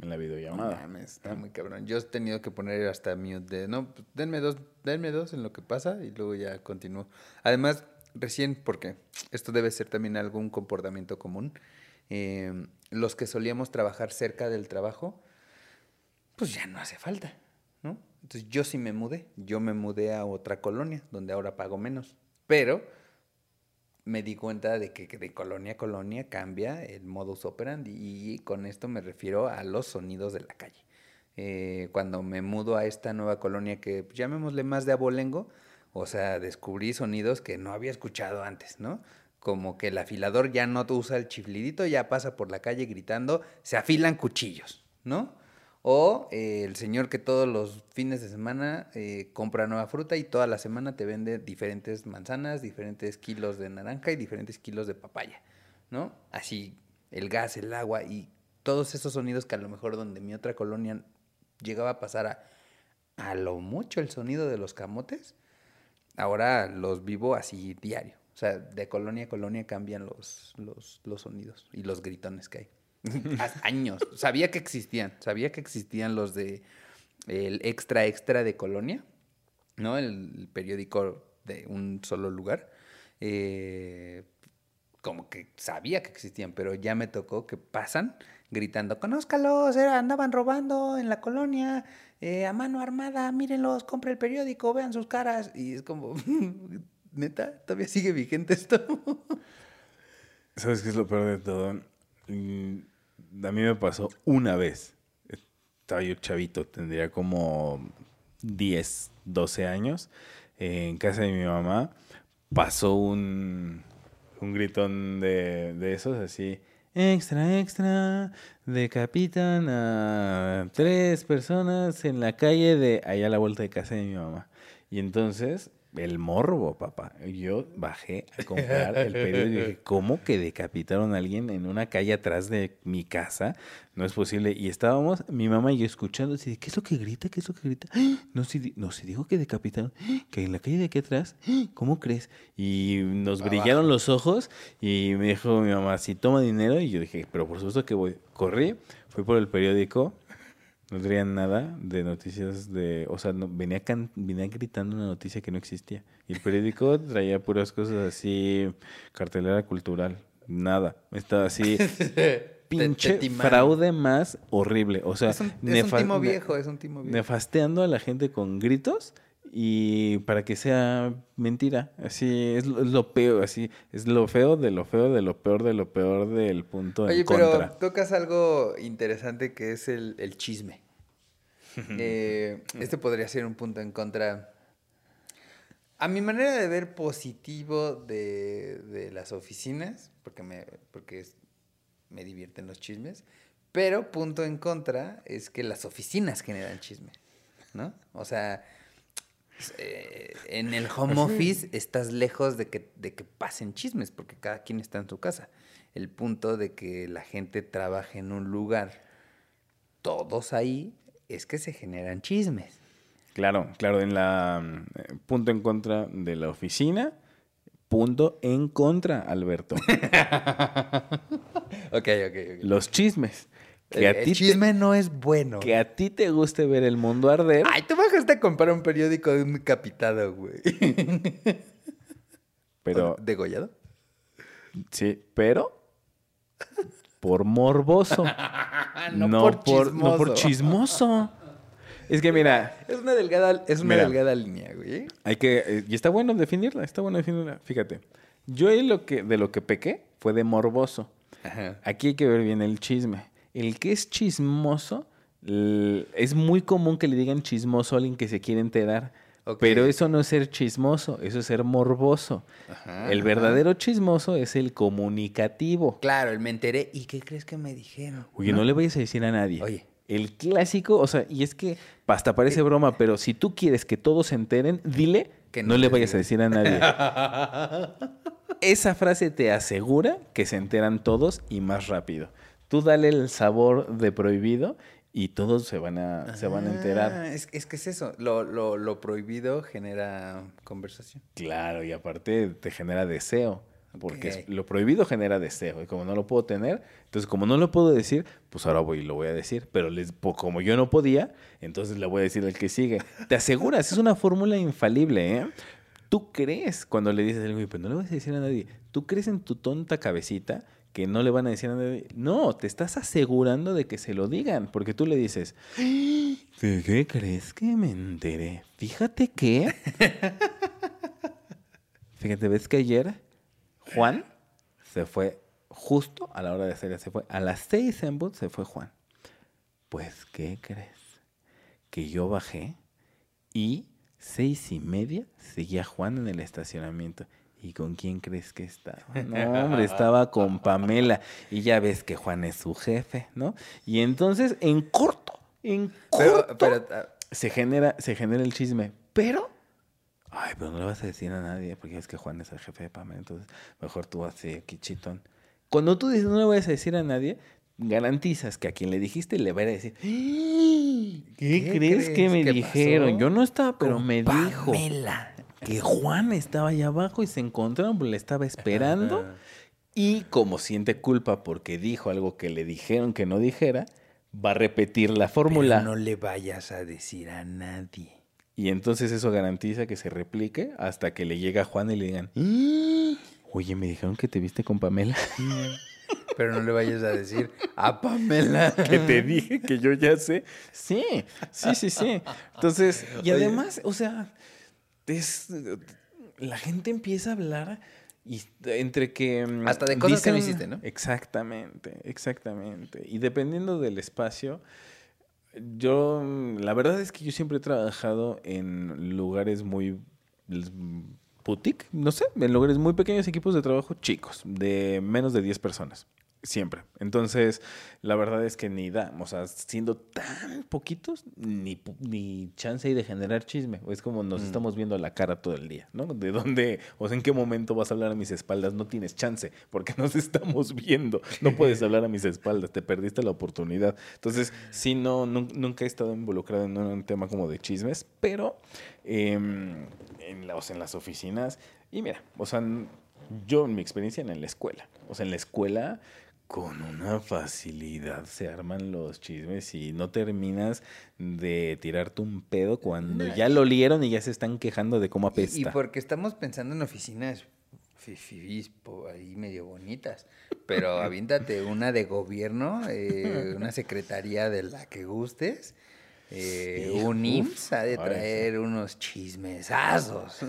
en la No videollamada. mames, está muy cabrón. Yo he tenido que poner hasta mute de, no, pues, denme dos, denme dos en lo que pasa y luego ya continúo. Además, recién, porque esto debe ser también algún comportamiento común, eh, los que solíamos trabajar cerca del trabajo, pues ya no hace falta, ¿no? Entonces yo sí me mudé, yo me mudé a otra colonia, donde ahora pago menos, pero me di cuenta de que de colonia a colonia cambia el modus operandi y con esto me refiero a los sonidos de la calle. Eh, cuando me mudo a esta nueva colonia que pues, llamémosle más de abolengo, o sea, descubrí sonidos que no había escuchado antes, ¿no? Como que el afilador ya no usa el chiflidito, ya pasa por la calle gritando, se afilan cuchillos, ¿no? O eh, el señor que todos los fines de semana eh, compra nueva fruta y toda la semana te vende diferentes manzanas, diferentes kilos de naranja y diferentes kilos de papaya, ¿no? Así el gas, el agua y todos esos sonidos que a lo mejor donde mi otra colonia llegaba a pasar a, a lo mucho el sonido de los camotes, ahora los vivo así diario. O sea, de colonia a colonia cambian los, los, los sonidos y los gritones que hay. [LAUGHS] Hace años. Sabía que existían. Sabía que existían los de el extra extra de colonia, ¿no? El, periódico de un solo lugar. Eh, como que sabía que existían, pero ya me tocó que pasan gritando, conózcalos, andaban robando en la colonia, eh, a mano armada, mírenlos, compre el periódico, vean sus caras. Y es como, [LAUGHS] neta, todavía sigue vigente esto. [LAUGHS] ¿Sabes qué es lo peor de todo? A mí me pasó una vez. Estaba yo chavito, tendría como 10, 12 años. en casa de mi mamá pasó un, un gritón de, de esos así extra, extra, decapitan a tres personas en la calle de allá a la vuelta de casa de mi mamá. Y entonces el morbo, papá. Yo bajé a comprar el periódico y dije, ¿cómo que decapitaron a alguien en una calle atrás de mi casa? No es posible. Y estábamos, mi mamá y yo escuchando, así, ¿qué es lo que grita? ¿Qué es lo que grita? [GASPS] No se, no se dijo que decapitaron, [GASPS] que en la calle de aquí atrás, [GASPS] ¿cómo crees? Y nos brillaron los ojos y me dijo mi mamá, si toma dinero. Y yo dije, pero por supuesto que voy. Corrí, fui por el periódico, no traían nada de noticias de... O sea, no, venía, venía gritando una noticia que no existía. Y el periódico [LAUGHS] traía puras cosas así, cartelera cultural, nada. Estaba así... [LAUGHS] pinche fraude más horrible. O sea, es un, timo viejo, es un timo viejo. Nefasteando a la gente con gritos y para que sea mentira. Así es lo, peor, así es lo feo de lo feo de lo peor de lo peor del punto Oye, pero tocas algo interesante que es el, chisme. [LAUGHS] Eh, este podría ser un punto en contra. A mi manera de ver positivo de, las oficinas, porque me, porque me divierten los chismes, pero punto en contra es que las oficinas generan chisme, ¿no? O sea, eh, en el home office estás lejos de que, de que pasen chismes, porque cada quien está en su casa. El punto de que la gente trabaje en un lugar, todos ahí, es que se generan chismes. Claro, claro, en la eh, punto en contra de la oficina, punto en contra, Alberto. [LAUGHS] ok, ok, Los chismes. Que a ti chisme no es bueno. Que a ti te guste ver el mundo arder. Ay, tú bajaste a comprar un periódico de un capitado, güey. [LAUGHS] Pero. ¿Degollado? Sí, pero. Por morboso. [LAUGHS] no, por chismoso. no por chismoso. Es que mira. Es una delgada, es una delgada línea, güey. Hay que. Eh, y está bueno definirla, está bueno definirla. Fíjate. Yo lo que, de lo que pequé fue de morboso. Aquí hay que ver bien el chisme el que es chismoso, es muy común que le digan chismoso a alguien que se quiere enterar. Pero eso no es ser chismoso, eso es ser morboso. el verdadero chismoso es el comunicativo. Claro, el me enteré. ¿Y qué crees que me dijeron? Oye, no, le vayas a decir a nadie. Oye. El clásico, o sea, y es que hasta parece eh, broma, pero si tú quieres que todos se enteren, dile que no, le vayas a decir a nadie. [LAUGHS] Esa frase te asegura que se enteran todos y más rápido. Tú dale el sabor de prohibido y todos se van a, se van a enterar. Ah, es, es, que es eso, lo, lo, lo, prohibido genera conversación. Claro, y aparte te genera deseo, porque lo prohibido genera deseo, y como no lo puedo tener, entonces como no lo puedo decir, pues ahora voy y lo voy a decir, pero les, como yo no podía, entonces le voy a decir al que sigue. Te aseguras, es una fórmula infalible, ¿eh? Tú crees cuando le dices algo, pero no le vas a decir a nadie, tú crees en tu tonta cabecita que no le van a decir a nadie. No, te estás asegurando de que se lo digan, porque tú le dices, qué crees que me enteré? Fíjate que... [LAUGHS] Fíjate, ¿ves que ayer Juan se fue justo a la hora de hacer, se fue a las seis en bus, se fue Juan. Pues, ¿qué crees? Que yo bajé y seis y media seguía Juan en el estacionamiento. ¿Y con quién crees que estaba? [LAUGHS] No, hombre, estaba con Pamela. Y ya ves que Juan es su jefe, ¿no? Y entonces, en corto, en corto, ah, se, genera, se genera el chisme. Pero, ay, pero no le vas a decir a nadie, porque es que Juan es el jefe de Pamela. Entonces, mejor tú así, aquí chitón. Cuando tú dices no le vayas a decir a nadie, garantizas que a quien le dijiste le va a decir, ¿qué, ¿Qué crees que me dijeron? pasó Yo no estaba, pero con me dijo Pamela? Que Juan estaba allá abajo y se encontraron, pues le estaba esperando. Y como siente culpa porque dijo algo que le dijeron que no dijera, va a repetir la fórmula. Pero no le vayas a decir a nadie. Y entonces eso garantiza que se replique hasta que le llega a Juan y le digan, "Ah, [GASPS] oye, me dijeron que te viste con Pamela. [LAUGHS] Pero no le vayas a decir a Pamela. [LAUGHS] que te dije que yo ya sé. Sí, sí, sí, sí. Entonces, y además, o sea, es, la gente empieza a hablar y entre que... mm, Hasta de cosas que no hiciste, ¿no? Exactamente, exactamente. Y dependiendo del espacio, yo, mm, la verdad es que yo siempre he trabajado en lugares muy boutique, no sé, en lugares muy pequeños, equipos de trabajo chicos, de menos de 10 personas. Siempre. Entonces, la verdad es que ni da, o sea, siendo tan poquitos, ni, ni chance hay de generar chisme. Es como nos estamos viendo la cara todo el día, ¿no? De dónde, o sea, en qué momento vas a hablar a mis espaldas, no tienes chance, porque [LAUGHS] nos estamos viendo. No puedes [LAUGHS] hablar a mis espaldas, te perdiste la oportunidad. Entonces, sí, no, nun- nunca he estado involucrado en un tema como de chismes, pero em, en, la- o sea, en las oficinas, y mira, o sea, yo en mi experiencia en la escuela, o sea, en la escuela con una facilidad se arman los chismes y no terminas de tirarte un pedo cuando ya lo olieron y ya se están quejando de cómo apesta. y porque estamos pensando en oficinas po, ahí medio bonitas. Pero [LAUGHS] aviéntate una de gobierno, eh, una secretaría de la que gustes. eh, Sí, un IMSS ha de traer unos chismesazos. [LAUGHS]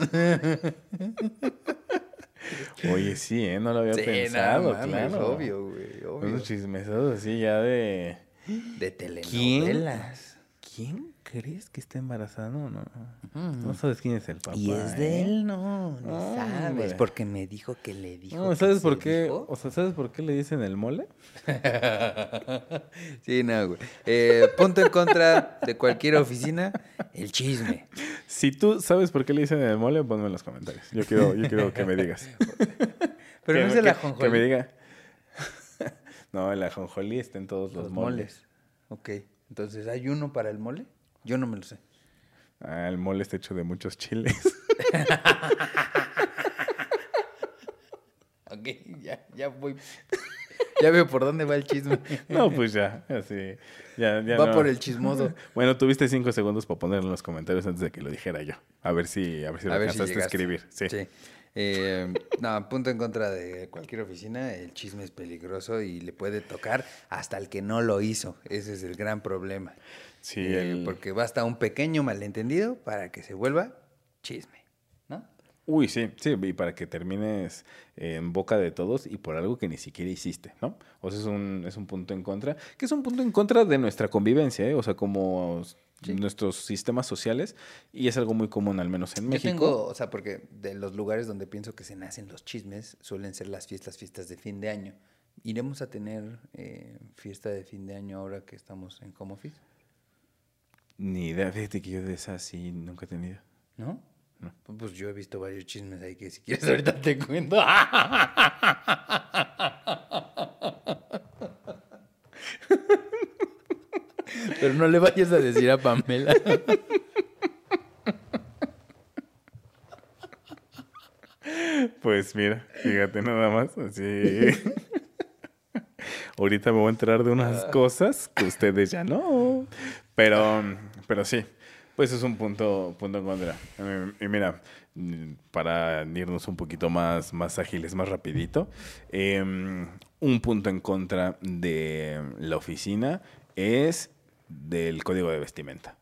Oye, sí, ¿eh? No lo había Sí, pensado, mames, claro. obvio, güey, obvio. Unos chismesados así ya de... De ¿Quién? telenovelas. ¿Quién crees que está embarazada? No, no. No sabes quién es el papá. Y es de ¿eh? él, no, no Hombre. sabes. Porque me dijo que le dijo. No, ¿sabes por qué? dijo. O sea, ¿sabes por qué le dicen el mole? [LAUGHS] Sí, no, güey. Eh, punto en contra de cualquier oficina, el chisme. Si tú sabes por qué le dicen el mole, ponme en los comentarios. Yo quiero, yo quiero que me digas. [LAUGHS] Pero Que- no es el ajonjolí. Que me diga. [LAUGHS] no, el ajonjolí está en todos los, Los moles. moles. Ok. Entonces, ¿hay uno para el mole? Yo no me lo sé. Ah, el mole está hecho de muchos chiles. [LAUGHS] Ok, ya, ya voy. Ya veo por dónde va el chisme. [LAUGHS] no, pues ya, así. Ya, ya va no. por el chismoso. [LAUGHS] Bueno, tuviste cinco segundos para ponerlo en los comentarios antes de que lo dijera yo. A ver si, a ver si lo A si alcanzaste a llegaste. escribir. Sí. Eh, no, punto en contra de cualquier oficina. El chisme es peligroso y le puede tocar hasta el que no lo hizo. Ese es el gran problema. Sí, Eh, el- Porque basta un pequeño malentendido para que se vuelva chisme. ¿No? Uy, sí, sí, y para que termines en boca de todos y por algo que ni siquiera hiciste, ¿no? O sea, es un, es un punto en contra, que es un punto en contra de nuestra convivencia, ¿eh? O sea, como Sí. nuestros sistemas sociales, y es algo muy común, al menos en Yo México. tengo, o sea, porque de los lugares donde pienso que se nacen los chismes suelen ser las fiestas, fiestas de fin de año. ¿Iremos a tener eh, fiesta de fin de año ahora que estamos en home office? Ni idea, fíjate que yo de esas sí nunca he tenido. ¿No? No. Pues yo he visto varios chismes ahí que si quieres [LAUGHS] ahorita te cuento. Pero no le vayas a decir a Pamela. Pues mira, fíjate nada más, así. Ahorita me voy a enterar de unas cosas que ustedes ya no. Pero, pero sí, pues es un punto, punto en contra. Y mira, para irnos un poquito más, más ágiles, más rapidito, eh, un punto en contra de la oficina es del código de vestimenta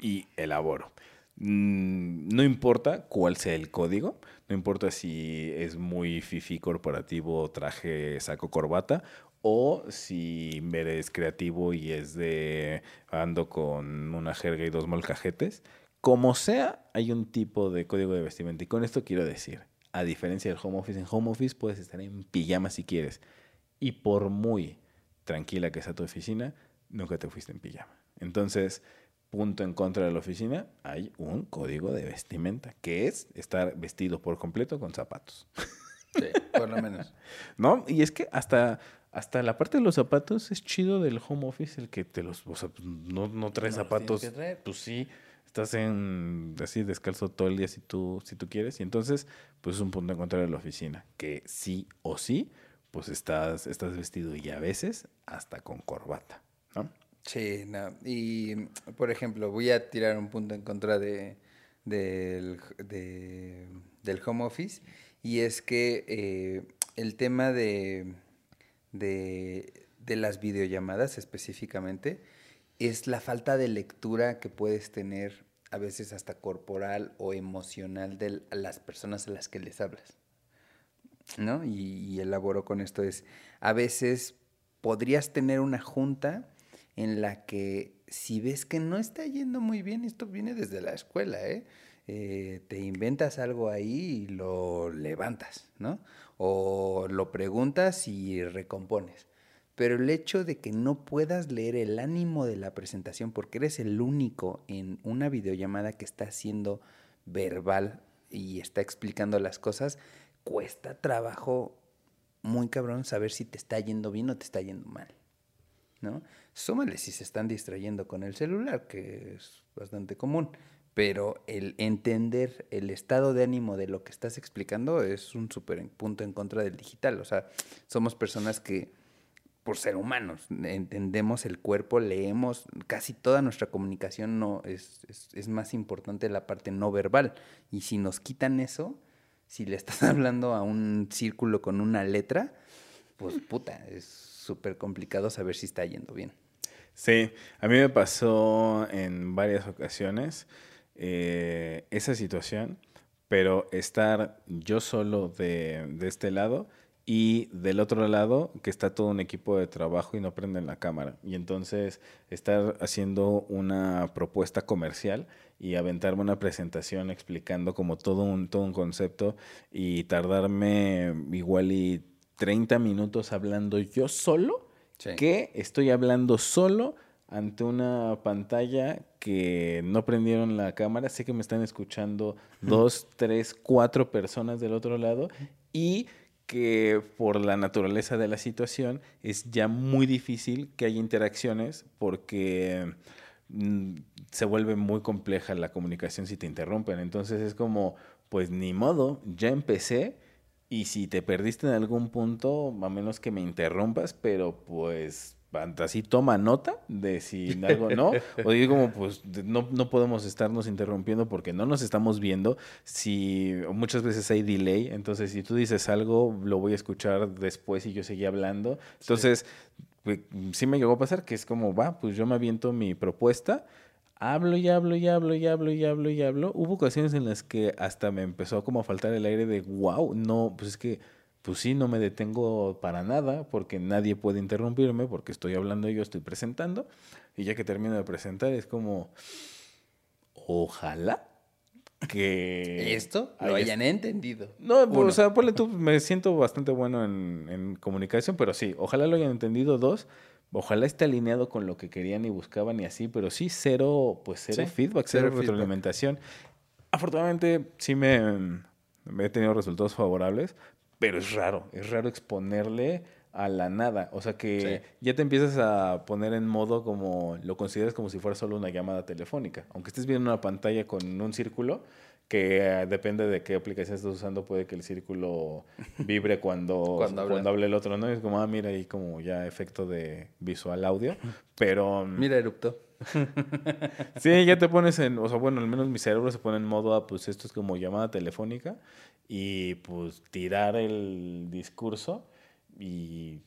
y elaboro. Mm, No importa cuál sea el código, no importa si es muy fifi corporativo, traje, saco, corbata, o si eres creativo y es de ando con una jerga y dos molcajetes. Como sea, hay un tipo de código de vestimenta. Y con esto quiero decir, a diferencia del home office, en home office puedes estar en pijama si quieres. Y por muy tranquila que sea tu oficina, nunca te fuiste en pijama. Entonces, punto en contra de la oficina, hay un código de vestimenta, que es estar vestido por completo con zapatos. Sí, por lo menos. [LAUGHS] ¿No? Y es que hasta, hasta la parte de los zapatos es chido del home office el que te los, o sea, pues, no, no traes No zapatos. Pues sí, estás en así descalzo todo el día si tú, si tú quieres. Y entonces, pues es un punto en contra de la oficina. Que sí o sí, pues estás, estás vestido y a veces hasta con corbata. ¿no? Sí, no. Y, por ejemplo, voy a tirar un punto en contra de, del, de- del home office. Y es que eh, el tema de, de, de las videollamadas específicamente es la falta de lectura que puedes tener a veces hasta corporal o emocional de las personas a las que les hablas. ¿no? Y, y elaboro con esto es, a veces podrías tener una junta en la que si ves que no está yendo muy bien, esto viene desde la escuela, ¿eh? Eh, te inventas algo ahí y lo levantas, ¿no? O lo preguntas y recompones. Pero el hecho de que no puedas leer el ánimo de la presentación porque eres el único en una videollamada que está siendo verbal y está explicando las cosas, cuesta trabajo muy cabrón saber si te está yendo bien o te está yendo mal. ¿no? Súmale si se están distrayendo con el celular, que es bastante común. Pero el entender el estado de ánimo de lo que estás explicando es un súper punto en contra del digital. O sea, somos personas que, por ser humanos, entendemos el cuerpo, leemos, casi toda nuestra comunicación no es, es, es más importante la parte no verbal. Y si nos quitan eso, si le estás [LAUGHS] hablando a un círculo con una letra, pues puta, es súper complicado saber si está yendo bien. Sí, a mí me pasó en varias ocasiones eh, esa situación, pero estar yo solo de, de este lado y del otro lado que está todo un equipo de trabajo y no prenden la cámara. Y entonces estar haciendo una propuesta comercial y aventarme una presentación explicando como todo un, todo un concepto y tardarme igual y 30 minutos hablando yo solo Sí. que estoy hablando solo ante una pantalla que no prendieron la cámara. Sé que me están escuchando dos, tres, cuatro personas del otro lado y que por la naturaleza de la situación es ya muy difícil que haya interacciones porque mm, se vuelve muy compleja la comunicación si te interrumpen. Entonces es como, pues ni modo, ya empecé y si te perdiste en algún punto, a menos que me interrumpas, pero pues así toma nota de si algo no. O digo como, pues no, no podemos estarnos interrumpiendo porque no nos estamos viendo. Si muchas veces hay delay, entonces si tú dices algo, lo voy a escuchar después y yo seguí hablando. Entonces, pues, sí me llegó a pasar que es como, va, pues yo me aviento mi propuesta. Hablo y hablo y hablo y hablo y hablo y hablo. Hubo ocasiones en las que hasta me empezó como a faltar el aire de wow, no, pues es que, pues sí, no me detengo para nada porque nadie puede interrumpirme porque estoy hablando yo, estoy presentando. Y ya que termino de presentar es como, ojalá que Esto lo haya- hayan entendido. no, pues, o sea, ponle tú, me siento bastante bueno en, en comunicación, pero sí, ojalá lo hayan entendido. Dos, ojalá esté alineado con lo que querían y buscaban y así, pero sí, cero, pues cero Sí, feedback, cero cero, feedback. retroalimentación. Afortunadamente, sí me, me he tenido resultados favorables, pero es raro, es raro exponerle a la nada. O sea que Sí. ya te empiezas a poner en modo como, lo consideras como si fuera solo una llamada telefónica. Aunque estés viendo una pantalla con un círculo, que eh, depende de qué aplicación estás usando, puede que el círculo [LAUGHS] vibre cuando, Cuando hable el otro, ¿no? Es como, ah, mira, ahí como ya efecto de visual audio. Pero mm, Mira, eruptó. [LAUGHS] sí, ya te pones en, o sea, bueno, al menos mi cerebro se pone en modo, ah, pues esto es como llamada telefónica y pues tirar el discurso y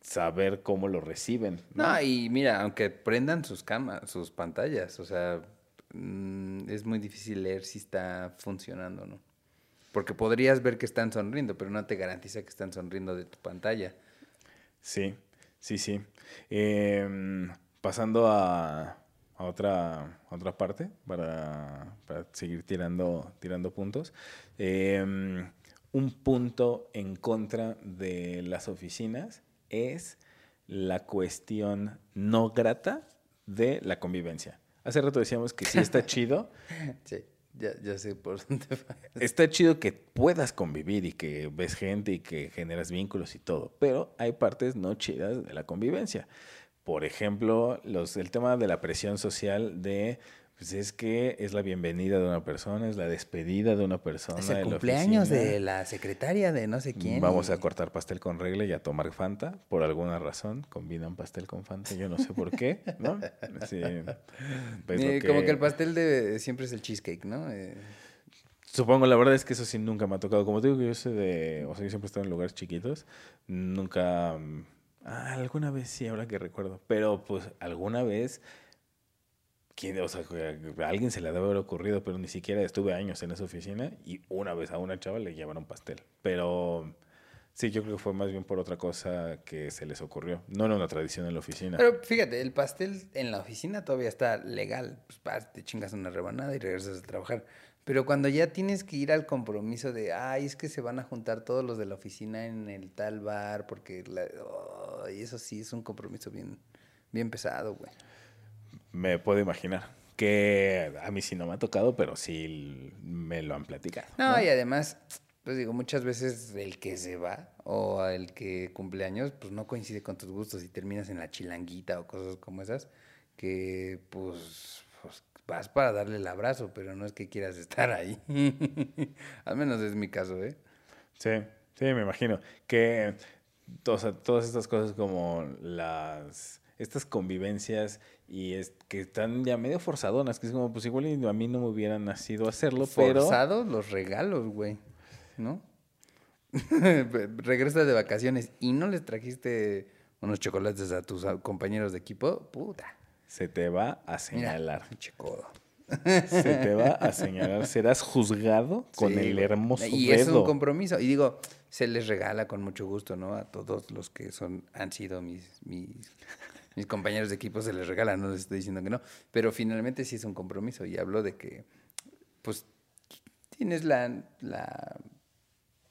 saber cómo lo reciben. ¿no? No, y mira, aunque prendan sus camas, sus pantallas, o sea, mm, es muy difícil leer si está funcionando o no. Porque podrías ver que están sonriendo, pero no te garantiza que están sonriendo de tu pantalla. Sí, sí, sí. Em, pasando a, a otra, a otra parte para, para seguir tirando, tirando puntos. Em, un punto en contra de las oficinas es la cuestión no grata de la convivencia. Hace rato decíamos que sí está [LAUGHS] chido Sí. Ya, ya sé por dónde. Está chido que puedas convivir y que ves gente y que generas vínculos y todo, pero hay partes no chidas de la convivencia. Por ejemplo, los, el tema de la presión social de pues es que es la bienvenida de una persona, es la despedida de una persona. Es el de la cumpleaños de la secretaria de no sé quién. Vamos y- a cortar pastel con regla y a tomar Fanta. Por alguna razón combinan pastel con Fanta. Yo no sé por qué, ¿no? [LAUGHS] Sí. Pues Eh, Como que el pastel de siempre es el cheesecake, ¿no? Eh, Supongo, la verdad es que eso sí nunca me ha tocado. Como te digo yo soy de... O sea, yo siempre he estado en lugares chiquitos. Nunca... ah, alguna vez sí, ahora que recuerdo. Pero pues alguna vez... ¿quién, o sea, que a alguien se le debe haber ocurrido, pero ni siquiera estuve años en esa oficina y una vez a una chava le llevaron pastel. Pero sí, yo creo que fue más bien por otra cosa que se les ocurrió. No era una tradición en la oficina. Pero fíjate, el pastel en la oficina todavía está legal. Pues te chingas una rebanada y regresas a trabajar. Pero cuando ya tienes que ir al compromiso de, ay, es que se van a juntar todos los de la oficina en el tal bar, porque la- oh, y eso sí es un compromiso bien, bien pesado, güey. Me puedo imaginar. Que a mí sí no me ha tocado, pero sí me lo han platicado. No, y además, pues digo, muchas veces el que se va o el que cumple años, pues no coincide con tus gustos y terminas en la chilanguita o cosas como esas, que pues, pues, vas para darle el abrazo, pero no es que quieras estar ahí. [LAUGHS] Al menos es mi caso, ¿eh? Sí, sí, me imagino. Que o sea, todas estas cosas como las estas convivencias y es que están ya medio forzadonas, que es como, pues igual a mí no me hubiera nacido hacerlo, pero... Forzados los regalos, güey, ¿no? [LAUGHS] Regresas de vacaciones y no les trajiste unos chocolates a tus compañeros de equipo, puta. Se te va a Mira, señalar. [LAUGHS] codo. Se te va a señalar. Serás juzgado con Sí, el hermoso Y es un compromiso. Y digo, se les regala con mucho gusto, ¿no? A todos los que son, han sido mis, mis, mis compañeros de equipo, se les regala, no les estoy diciendo que no. Pero finalmente sí es un compromiso. Y hablo de que, pues, tienes la, la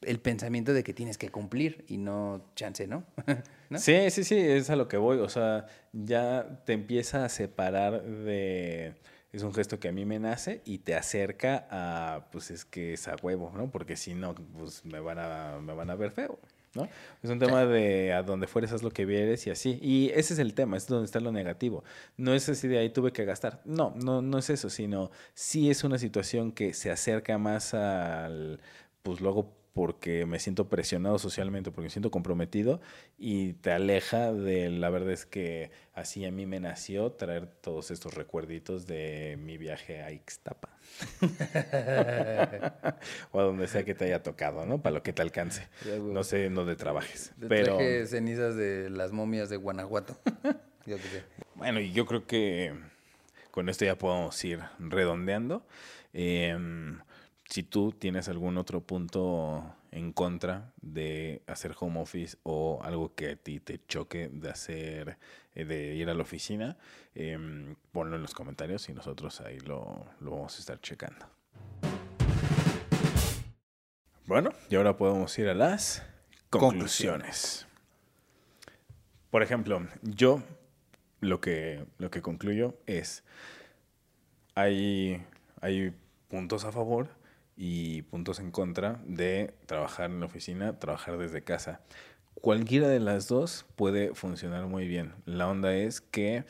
el pensamiento de que tienes que cumplir y no chance, ¿no? [LAUGHS] ¿No? Sí, sí, sí, es a lo que voy. O sea, ya te empieza a separar de... Es un gesto que a mí me nace y te acerca a, pues es que es a huevo, ¿no? Porque si no, pues me van a, me van a ver feo, ¿no? Es un tema de a donde fueres haz lo que vieres y así. Y ese es el tema, es donde está lo negativo. No es así de ahí tuve que gastar. No, no, no es eso, sino sí es una situación que se acerca más al, pues luego porque me siento presionado socialmente, porque me siento comprometido y te aleja de la verdad es que así a mí me nació traer todos estos recuerditos de mi viaje a Ixtapa. [LAUGHS] o a donde sea que te haya tocado, ¿no? Para lo que te alcance. No sé en dónde trabajes. Te Pero traje cenizas de las momias de Guanajuato. [LAUGHS] Yo qué sé. bueno, y yo creo que con esto ya podemos ir redondeando. Em, si tú tienes algún otro punto en contra de hacer home office o algo que a ti te choque de hacer, eh, de ir a la oficina, em, ponlo en los comentarios y nosotros ahí lo, lo vamos a estar checando. Bueno, y ahora podemos ir a las conclusiones. Por ejemplo, yo lo que, lo que concluyo es, hay, hay puntos a favor y puntos en contra de trabajar en la oficina, trabajar desde casa. Cualquiera de las dos puede funcionar muy bien. La onda es que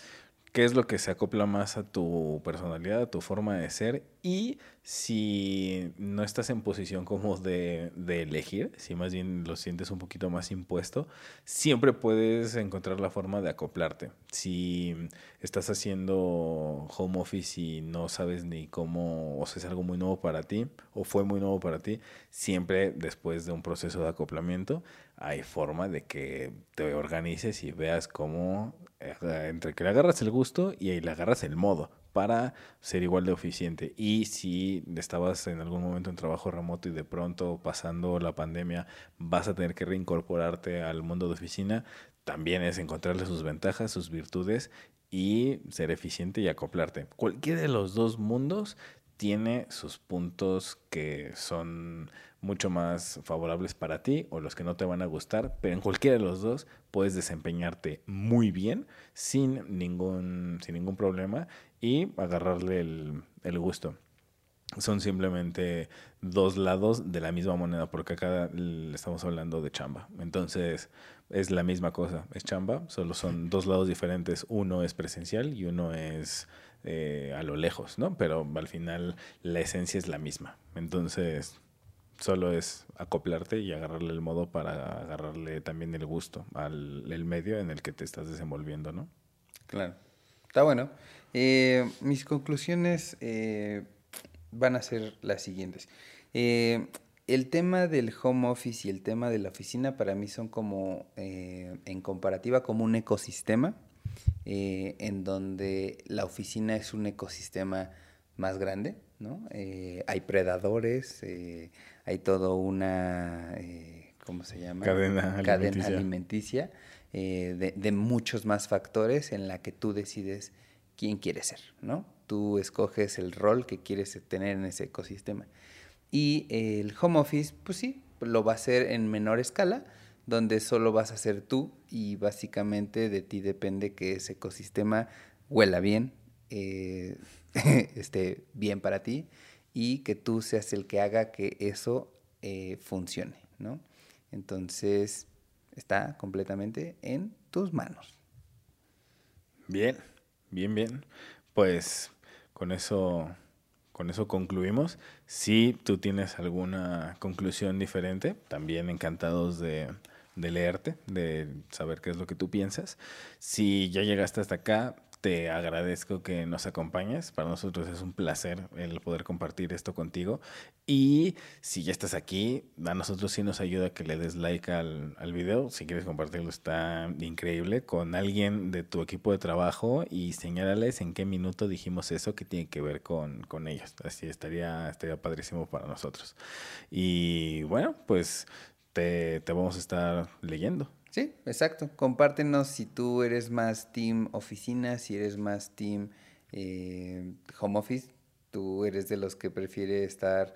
qué es lo que se acopla más a tu personalidad, a tu forma de ser y si no estás en posición como de, de elegir, si más bien lo sientes un poquito más impuesto, siempre puedes encontrar la forma de acoplarte. Si estás haciendo home office y no sabes ni cómo, o sea, es algo muy nuevo para ti o fue muy nuevo para ti, siempre después de un proceso de acoplamiento hay forma de que te organices y veas cómo entre que le agarras el gusto y ahí le agarras el modo para ser igual de eficiente. Y si estabas en algún momento en trabajo remoto y de pronto pasando la pandemia vas a tener que reincorporarte al mundo de oficina, también es encontrarle sus ventajas, sus virtudes y ser eficiente y acoplarte. Cualquiera de los dos mundos tiene sus puntos que son mucho más favorables para ti o los que no te van a gustar, pero en cualquiera de los dos puedes desempeñarte muy bien sin ningún, sin ningún problema y agarrarle el, el gusto. son simplemente dos lados de la misma moneda, porque acá estamos hablando de chamba. Entonces, es la misma cosa, es chamba, solo son dos lados diferentes. Uno es presencial y uno es eh, a lo lejos, ¿no? Pero al final la esencia es la misma. Entonces, solo es acoplarte y agarrarle el modo para agarrarle también el gusto al el medio en el que te estás desenvolviendo, ¿no? Claro. Está bueno. Eh, mis conclusiones eh, van a ser las siguientes. Eh, el tema del home office y el tema de la oficina para mí son como, en comparativa, como un ecosistema, en donde la oficina es un ecosistema más grande, ¿no? hay predadores, hay todo una, ¿cómo se llama? Cadena Cadena alimenticia de, de, muchos más factores en la que tú decides quién quieres ser, ¿no? Tú escoges el rol que quieres tener en ese ecosistema. Y el home office, pues sí, lo va a hacer en menor escala, donde solo vas a ser tú y básicamente de ti depende que ese ecosistema huela bien, eh, [LAUGHS] esté bien para ti y que tú seas el que haga que eso eh, funcione, ¿no? Entonces, está completamente en tus manos. Bien. Bien, bien. Pues con eso, con eso concluimos. Si tú tienes alguna conclusión diferente, también encantados de, de leerte, de saber qué es lo que tú piensas. Si ya llegaste hasta acá, te agradezco que nos acompañes. Para nosotros es un placer el poder compartir esto contigo. Y si ya estás aquí, a nosotros sí nos ayuda que le des like al, al video. Si quieres compartirlo, está increíble con alguien de tu equipo de trabajo y señálales en qué minuto dijimos eso que tiene que ver con, con ellos. Así estaría, estaría padrísimo para nosotros. Y bueno, pues te, te vamos a estar leyendo. Sí, exacto. Compártenos si tú eres más team oficina, si eres más team eh, home office, tú eres de los que prefiere estar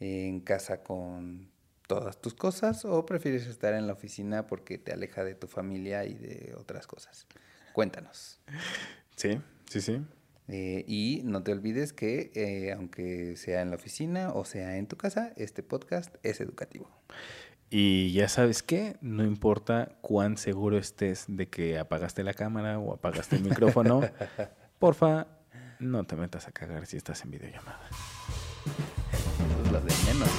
en casa con todas tus cosas o prefieres estar en la oficina porque te aleja de tu familia y de otras cosas. Cuéntanos. Sí, sí, sí. Eh, y no te olvides que eh, aunque sea en la oficina o sea en tu casa, este podcast es educativo. Y ya sabes qué, no importa cuán seguro estés de que apagaste la cámara o apagaste el micrófono, [LAUGHS] porfa, no te metas a cagar si estás en videollamada. Eso es lo de menos.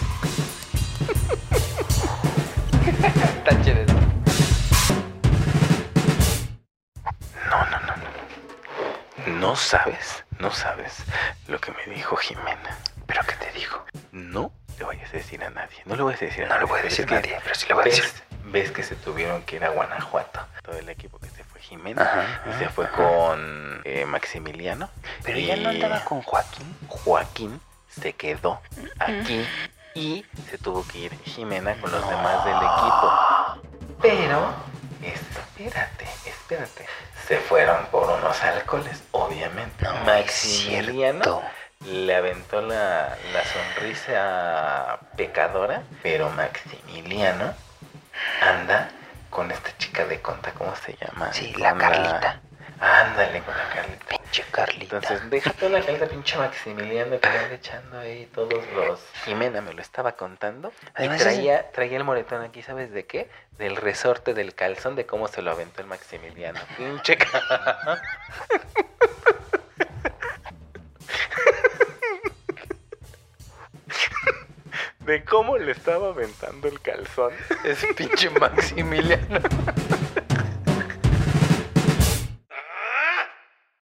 [LAUGHS] Está chévere. No, no, no, no. No sabes, no sabes lo que me dijo Jimena. ¿Pero qué te dijo? No le vayas a decir a nadie. No le voy a decir a no nadie. No le voy a decir a nadie, pero sí le voy a decir. Ves que se tuvieron que ir a Guanajuato. Todo el equipo que se fue Jimena y se fue con eh, Maximiliano. Pero ya no andaba con Joaquín. Joaquín se quedó aquí y se tuvo que ir Jimena con los demás del equipo. Pero, espérate, espérate. Se fueron por unos alcoholes, obviamente. Maximiliano le aventó la, la sonrisa pecadora, pero Maximiliano anda con esta chica de conta, ¿cómo se llama? Sí, la Carlita. Ándale con la Carlita. Pinche Carlita. Entonces, déjate la Carlita, pinche Maximiliano, que anda echando ahí todos los. Jimena me lo estaba contando. y traía, traía el moretón aquí, ¿sabes de qué? Del resorte del calzón, de cómo se lo aventó el Maximiliano. [LAUGHS] Pinche. [LAUGHS] de cómo le estaba aventando el calzón ese pinche Maximiliano.